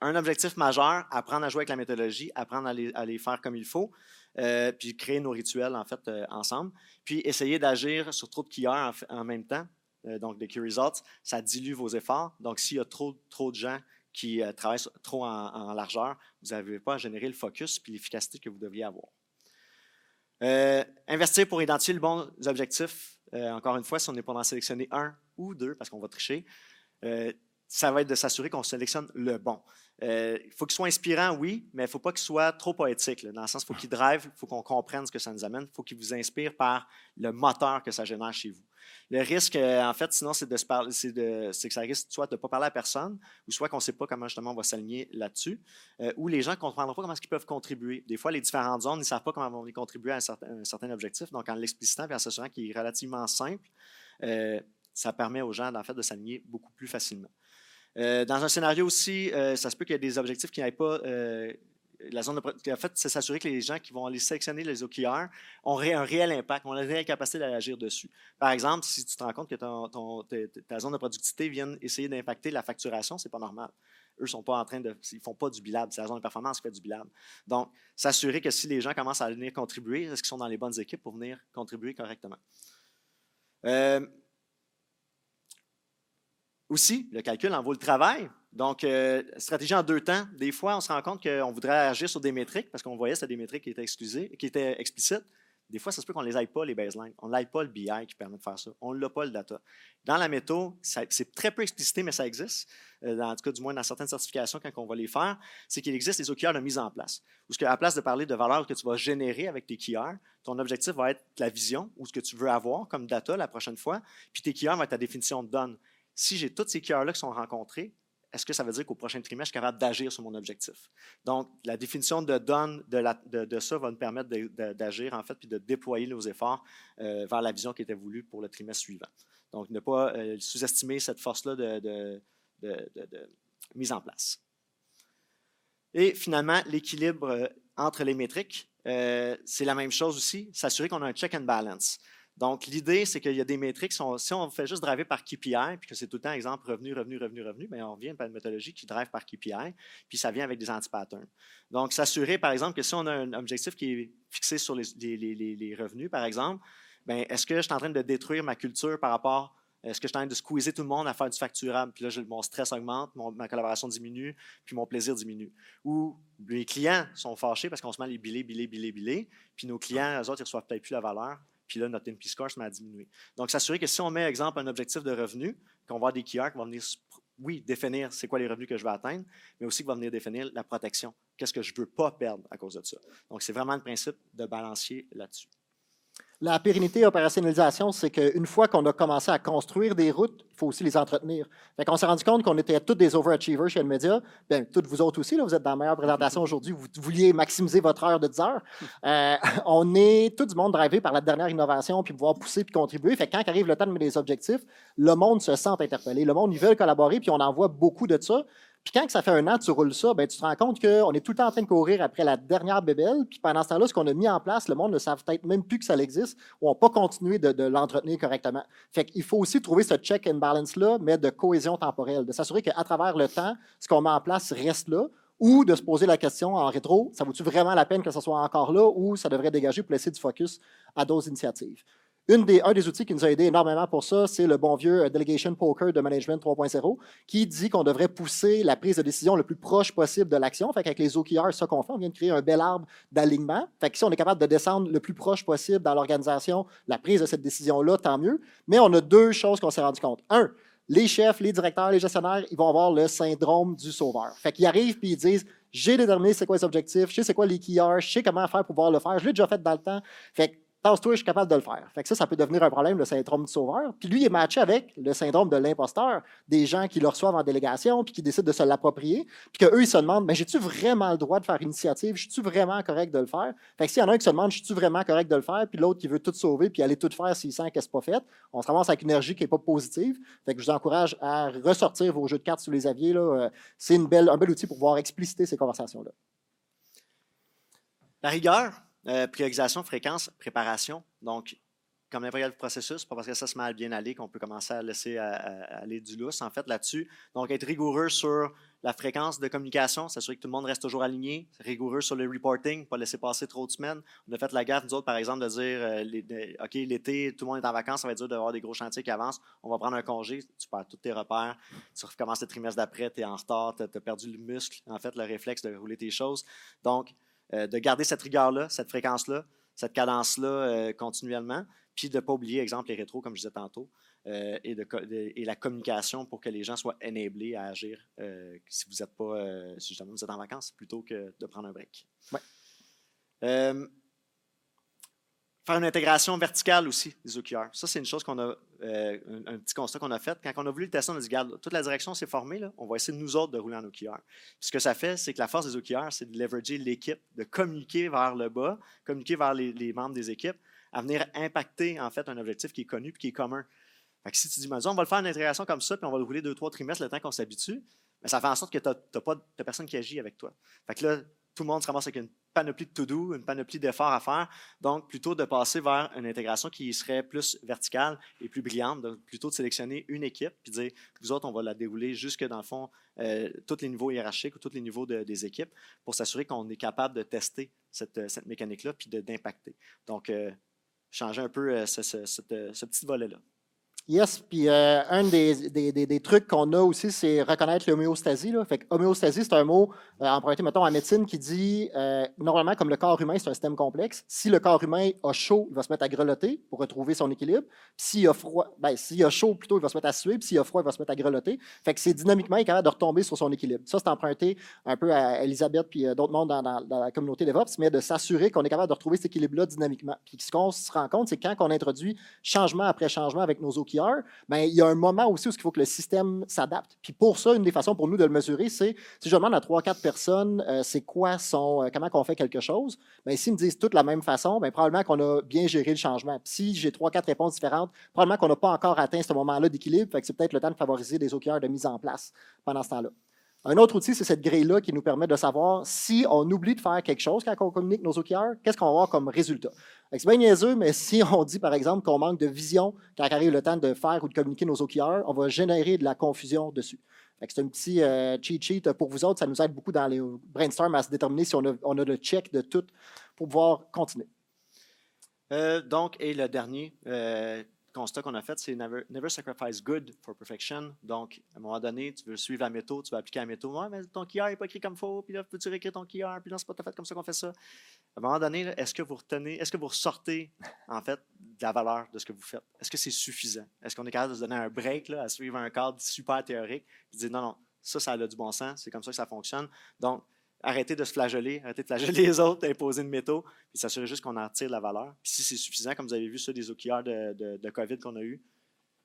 un objectif majeur, apprendre à jouer avec la méthodologie, apprendre à les, faire comme il faut, euh, puis créer nos rituels en fait euh, ensemble. Puis essayer d'agir sur trop de key en, même temps. donc, des key results, ça dilue vos efforts. Donc, s'il y a trop, de gens qui travaillent trop en, en largeur, vous n'arrivez pas à générer le focus puis l'efficacité que vous devriez avoir. Euh, investir pour identifier les bons objectifs. Euh, encore une fois, si on n'est pas en sélectionner un ou deux, parce qu'on va tricher, euh, ça va être de s'assurer qu'on sélectionne le bon. Il faut qu'il soit inspirant, oui, mais il ne faut pas qu'il soit trop poétique. dans le sens, il faut qu'il drive, il faut qu'on comprenne ce que ça nous amène, il faut qu'il vous inspire par le moteur que ça génère chez vous. Le risque, euh, en fait, sinon, c'est de se parler, c'est, que ça risque soit de ne pas parler à personne, ou soit qu'on ne sait pas comment justement on va s'aligner là-dessus, euh, ou les gens ne comprendront pas comment ils peuvent contribuer. Des fois, les différentes zones, ne savent pas comment vont contribuer à un certain, objectif. Donc, en l'explicitant et en s'assurant qu'il est relativement simple, euh, ça permet aux gens, en fait, de s'aligner beaucoup plus facilement. dans un scénario aussi, ça se peut qu'il y ait des objectifs qui n'aillent pas la zone de, en fait, c'est s'assurer que les gens qui vont aller sélectionner les OKR ont un réel impact, ont la réelle capacité d'agir dessus. Par exemple, si tu te rends compte que ta zone de productivité vient essayer d'impacter la facturation, c'est pas normal. Eux sont pas en train de, ils font pas du bilable. C'est la zone de performance qui fait du bilable. Donc, s'assurer que si les gens commencent à venir contribuer, est-ce qu'ils sont dans les bonnes équipes pour venir contribuer correctement? Euh, aussi, le calcul en vaut le travail. Donc, euh, stratégie en deux temps. Des fois, on se rend compte qu'on voudrait agir sur des métriques parce qu'on voyait que c'était des métriques qui étaient, qui étaient explicites. Des fois, ça se peut qu'on ne les aille pas, les baselines. On n'aille pas le BI qui permet de faire ça. On ne l'a pas, le data. Dans la méthode, c'est très peu explicité, mais ça existe. Euh, en tout cas, du moins dans certaines certifications, quand on va les faire, c'est qu'il existe des OKR de mise en place. Où, à la place de parler de valeurs que tu vas générer avec tes KR, ton objectif va être la vision ou ce que tu veux avoir comme data la prochaine fois. Puis tes KR vont être ta définition de donne. Si j'ai tous ces KR-là qui sont rencontrés, est-ce que ça veut dire qu'au prochain trimestre, je suis capable d'agir sur mon objectif? Donc, la définition de donne de, ça va nous permettre d'agir, en fait, puis de déployer nos efforts euh, vers la vision qui était voulue pour le trimestre suivant. Donc, ne pas euh, sous-estimer cette force-là de, mise en place. Et finalement, l'équilibre euh, entre les métriques, c'est la même chose aussi, s'assurer qu'on a un check and balance. Donc, l'idée, c'est qu'il y a des métriques. Si on, fait juste driver par KPI, puis que c'est tout le temps, exemple, revenu, revenu, revenu, revenu, bien, on revient à une méthodologie qui drive par KPI, puis ça vient avec des anti-patterns. Donc, s'assurer, par exemple, que si on a un objectif qui est fixé sur les, revenus, par exemple, bien, est-ce que je suis en train de détruire ma culture par rapport Est-ce que je suis en train de squeezer tout le monde à faire du facturable? Puis là, mon stress augmente, ma collaboration diminue, puis mon plaisir diminue? Ou les clients sont fâchés parce qu'on se met à les biller, biller, biller, biller, puis nos clients, eux autres, ils reçoivent peut-être plus la valeur, puis là, notre NP score se met à diminuer. Donc, s'assurer que si on met, exemple, un objectif de revenu, qu'on va avoir des keywords qui vont venir, oui, définir c'est quoi les revenus que je vais atteindre, mais aussi qui va venir définir la protection. Qu'est-ce que je ne veux pas perdre à cause de ça? Donc, c'est vraiment le principe de balancier là-dessus. La pérennité et opérationnalisation, c'est qu'une fois qu'on a commencé à construire des routes, il faut aussi les entretenir. Fait qu'on s'est rendu compte qu'on était tous des overachievers chez Nvidia. Bien, toutes vous autres aussi, là, vous êtes dans la meilleure présentation aujourd'hui, vous vouliez maximiser votre heure de 10 heures. Euh, on est tout du monde drivé par la dernière innovation, puis pouvoir pousser puis contribuer. Fait que quand arrive le temps de mettre des objectifs, le monde se sent interpellé. Le monde, ils veulent collaborer, puis on en voit beaucoup de ça. Puis quand ça fait un an que tu roules ça, ben, tu te rends compte qu'on est tout le temps en train de courir après la dernière bébelle. Puis pendant ce temps-là, ce qu'on a mis en place, le monde ne savent peut-être même plus que ça existe ou n'a pas continué de, l'entretenir correctement. Fait qu'il faut aussi trouver ce check and balance-là, mais de cohésion temporelle, de s'assurer qu'à travers le temps, ce qu'on met en place reste là ou de se poser la question en rétro, ça vaut-tu vraiment la peine que ce soit encore là ou ça devrait dégager pour laisser du focus à d'autres initiatives? Un des outils qui nous a aidé énormément pour ça, c'est le bon vieux euh, Delegation Poker de Management 3.0, qui dit qu'on devrait pousser la prise de décision le plus proche possible de l'action. Fait qu'avec les OKR, ça qu'on fait, on vient de créer un bel arbre d'alignement. Fait que si on est capable de descendre le plus proche possible dans l'organisation, la prise de cette décision-là, tant mieux. Mais on a deux choses qu'on s'est rendu compte. Un, les chefs, les directeurs, les gestionnaires, ils vont avoir le syndrome du sauveur. Fait qu'ils arrivent puis ils disent j'ai déterminé c'est quoi les objectifs, je sais c'est quoi les KR, je sais comment faire pour pouvoir le faire, je l'ai déjà fait dans le temps. Tasse-toi, je suis capable de le faire. Fait que ça, ça peut devenir un problème, le syndrome du sauveur. Puis lui, il est matché avec le syndrome de l'imposteur, des gens qui le reçoivent en délégation, puis qui décident de se l'approprier, puis qu'eux, ils se demandent, mais j'ai-tu vraiment le droit de faire initiative? Je suis vraiment correct de le faire? Fait que s'il y en a un qui se demande, je suis vraiment correct de le faire, puis l'autre qui veut tout sauver, puis aller tout faire s'il sent que c'est pas fait, on se ramasse avec une énergie qui n'est pas positive. Fait que je vous encourage à ressortir vos jeux de cartes sous les aviers. Euh, c'est un bel outil pour pouvoir expliciter ces conversations-là. La rigueur, euh, priorisation, fréquence, préparation. Donc, comme n'importe quel processus, pas parce que ça se met à bien aller qu'on peut commencer à laisser aller du lousse, en fait, là-dessus. Donc, être rigoureux sur la fréquence de communication, s'assurer que tout le monde reste toujours aligné, rigoureux sur le reporting, pas laisser passer trop de semaines. On a fait la gaffe, nous autres, par exemple, de dire, euh, OK, l'été, tout le monde est en vacances, ça va être dur d'avoir des gros chantiers qui avancent, on va prendre un congé, tu perds tous tes repères, tu recommences le trimestre d'après, tu es en retard, tu as perdu le muscle, en fait, le réflexe de rouler tes choses. Donc, euh, de garder cette rigueur-là, cette fréquence-là, cette cadence-là euh, continuellement, puis de ne pas oublier, exemple, les rétros, comme je disais tantôt, euh, et, de, et, la communication pour que les gens soient enablés à agir si vous êtes pas, si justement vous êtes en vacances, plutôt que de prendre un break. Ouais. Faire une intégration verticale aussi des OKR. Ça, c'est une chose qu'on a, euh, un, petit constat qu'on a fait. Quand on a voulu le tester, on a dit, regarde, toute la direction s'est formée, là, on va essayer nous autres de rouler en OKR. ce que ça fait, c'est que la force des OKR, c'est de leverager l'équipe, de communiquer vers le bas, communiquer vers les, membres des équipes, à venir impacter, en fait, un objectif qui est connu et qui est commun. Fait que si tu dis, on va le faire une intégration comme ça, puis on va le rouler deux, trois trimestres le temps qu'on s'habitue, mais ça fait en sorte que tu n'as pas de personne qui agit avec toi. Tout le monde se ramasse avec une panoplie de to-do, une panoplie d'efforts à faire. Donc, plutôt de passer vers une intégration qui serait plus verticale et plus brillante, donc plutôt de sélectionner une équipe puis dire, vous autres, on va la dérouler jusque dans le fond, euh, tous les niveaux hiérarchiques ou tous les niveaux des équipes pour s'assurer qu'on est capable de tester cette, cette mécanique-là puis d'impacter. Donc, euh, changer un peu euh, ce, ce petit volet-là. Yes, puis euh, un des, trucs qu'on a aussi, c'est reconnaître l'homéostasie. Homéostasie, c'est un mot euh, emprunté, mettons, en médecine qui dit, euh, normalement, comme le corps humain, c'est un système complexe. Si le corps humain a chaud, il va se mettre à grelotter pour retrouver son équilibre. S'il a froid, ben, s'il a chaud, plutôt, il va se mettre à suer. Puis s'il a froid, il va se mettre à grelotter. Fait que c'est dynamiquement, il est capable de retomber sur son équilibre. Ça, c'est emprunté un peu à Elisabeth puis d'autres mondes dans, dans, la communauté DevOps, mais de s'assurer qu'on est capable de retrouver cet équilibre-là dynamiquement. Puis ce qu'on se rend compte, c'est quand on introduit changement après changement avec nos OKR, ben, il y a un moment aussi où il faut que le système s'adapte. Puis pour ça, une des façons pour nous de le mesurer, c'est si je demande à trois, quatre personnes, euh, c'est quoi euh, comment on fait quelque chose, ben, s'ils me disent toutes la même façon, ben, probablement qu'on a bien géré le changement. Si j'ai trois, quatre réponses différentes, probablement qu'on n'a pas encore atteint ce moment-là d'équilibre, c'est peut-être le temps de favoriser des OKR de mise en place pendant ce temps-là. Un autre outil, c'est cette grille-là qui nous permet de savoir si on oublie de faire quelque chose quand on communique nos OKR, qu'est-ce qu'on va avoir comme résultat. C'est bien niaiseux, mais si on dit, par exemple, qu'on manque de vision quand arrive le temps de faire ou de communiquer nos OKR, on va générer de la confusion dessus. C'est un petit euh, cheat sheet pour vous autres. Ça nous aide beaucoup dans les brainstorms à se déterminer si on a, le check de tout pour pouvoir continuer. Euh, donc, et le dernier, euh, constat qu'on a fait, c'est never, never sacrifice good for perfection. Donc, à un moment donné, tu veux suivre la méthode, tu veux appliquer la méthode. Ouais, mais ton QR n'est pas écrit comme faux, puis là, peux-tu réécrire ton QR, puis là, c'est pas tout à fait comme ça qu'on fait ça. À un moment donné, est-ce que vous retenez, est-ce que vous ressortez, en fait, de la valeur de ce que vous faites? Est-ce que c'est suffisant? Est-ce qu'on est capable de se donner un break, là, à suivre un cadre super théorique, puis dire non, non, ça, ça a du bon sens, c'est comme ça que ça fonctionne. Donc, arrêtez de se flageller, arrêtez de flageller les autres, imposer une méthode, puis s'assurer juste qu'on en tire de la valeur. Puis si c'est suffisant, comme vous avez vu ceux des OKR de, de, de COVID qu'on a eu,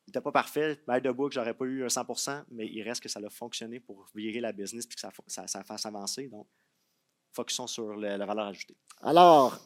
il n'était pas parfait. By the book, j'aurais pas eu un 100 mais il reste que ça a fonctionné pour virer la business puis que ça, ça, ça fasse avancer. Donc, focusons sur la valeur ajoutée. Alors,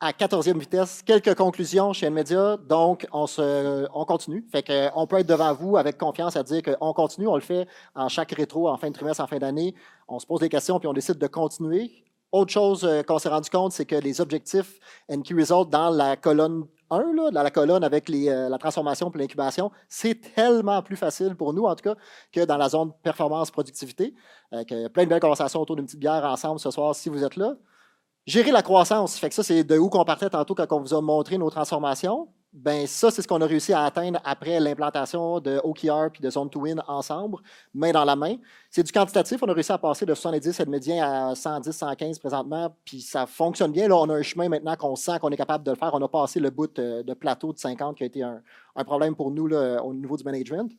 à 14e vitesse, quelques conclusions chez Nmedia. Donc, on, se, on continue. Fait que, on peut être devant vous avec confiance à dire qu'on continue. On le fait en chaque rétro, en fin de trimestre, en fin d'année. On se pose des questions puis on décide de continuer. Autre chose euh, qu'on s'est rendu compte, c'est que les objectifs and key dans la colonne 1, là, dans la colonne avec euh, la transformation et l'incubation, c'est tellement plus facile pour nous, en tout cas, que dans la zone performance-productivité. Euh, plein de belles conversations autour d'une petite bière ensemble ce soir si vous êtes là. Gérer la croissance, fait que ça, c'est de où qu'on partait tantôt quand on vous a montré nos transformations ben ça, c'est ce qu'on a réussi à atteindre après l'implantation de OKR puis de Zone to Win ensemble, main dans la main. C'est du quantitatif. On a réussi à passer de 70 et de médian à 110, 115 présentement, puis ça fonctionne bien. Là, on a un chemin maintenant qu'on sent qu'on est capable de le faire. On a passé le bout de, plateau de 50 qui a été un, un problème pour nous là, au niveau du management.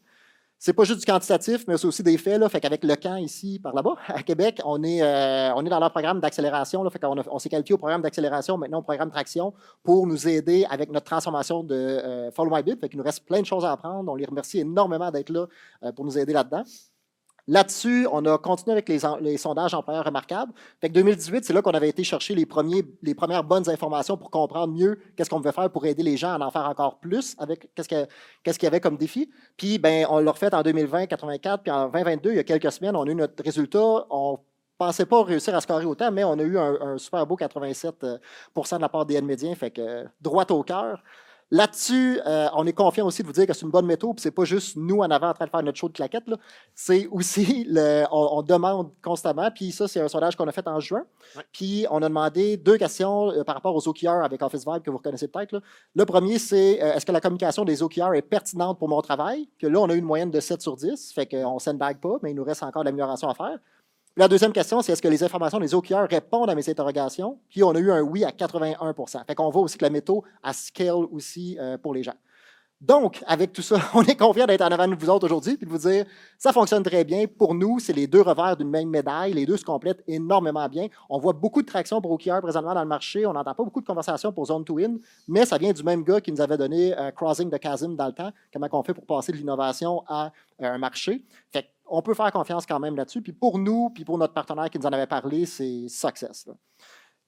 C'est pas juste du quantitatif, mais c'est aussi des faits. Là. Fait qu'avec le camp ici, par là-bas, à Québec, on est, euh, on est dans leur programme d'accélération. Fait qu'on on s'est qualifié au programme d'accélération, maintenant au programme traction, pour nous aider avec notre transformation de euh, Follow My Bit. Fait qu'il nous reste plein de choses à apprendre. On les remercie énormément d'être là euh, pour nous aider là-dedans. Là-dessus, on a continué avec les, les, sondages employeurs remarquables. Fait que 2018, c'est là qu'on avait été chercher les, premières bonnes informations pour comprendre mieux qu'est-ce qu'on pouvait faire pour aider les gens à en faire encore plus avec qu'est-ce qu'il y avait comme défi. Puis, ben, on l'a refait en 2020, 84, puis en 2022, il y a quelques semaines, on a eu notre résultat. On pensait pas réussir à scorer autant, mais on a eu un, super beau 87% euh, de la part des médiens, fait que droit au cœur. Là-dessus, euh, on est confiant aussi de vous dire que c'est une bonne méthode, puis c'est pas juste nous en avant en train de faire notre show de claquette, c'est aussi, le, on, demande constamment, puis ça, c'est un sondage qu'on a fait en juin, puis on a demandé deux questions euh, par rapport aux OKR avec Office Vibe que vous reconnaissez peut-être. Le premier, c'est euh, est-ce que la communication des OKR est pertinente pour mon travail? Que là, on a eu une moyenne de 7 sur 10, fait qu'on ne sandbag pas, mais il nous reste encore de l'amélioration à faire. La deuxième question, c'est est-ce que les informations des OKR répondent à mes interrogations? Puis on a eu un oui à 81 Fait qu'on voit aussi que la méthode a scale aussi euh, pour les gens. Donc, avec tout ça, on est confiant d'être en avant de vous autres aujourd'hui puis de vous dire, ça fonctionne très bien. Pour nous, c'est les deux revers d'une même médaille. Les deux se complètent énormément bien. On voit beaucoup de traction pour OKR présentement dans le marché. On n'entend pas beaucoup de conversations pour Zone to mais ça vient du même gars qui nous avait donné euh, Crossing the Chasm dans le temps. Comment on fait pour passer de l'innovation à euh, un marché? Fait on peut faire confiance quand même là-dessus. Puis pour nous, puis pour notre partenaire qui nous en avait parlé, c'est success.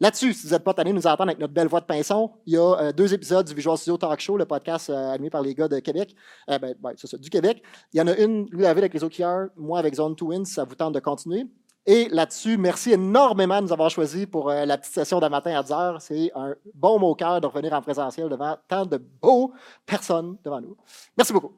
Là-dessus, si vous n'êtes pas tanné nous entendre avec notre belle voix de pinson, il y a euh, deux épisodes du Visual Studio Talk Show, le podcast euh, animé par les gars de Québec, euh, ben, du Québec. Il y en a une, lui, avec les OKR, moi avec Zone 2 Wins, ça vous tente de continuer. Et là-dessus, merci énormément de nous avoir choisis pour la petite session d'un matin à 10 h. C'est un bon mot cœur de revenir en présentiel devant tant de beaux personnes devant nous. Merci beaucoup.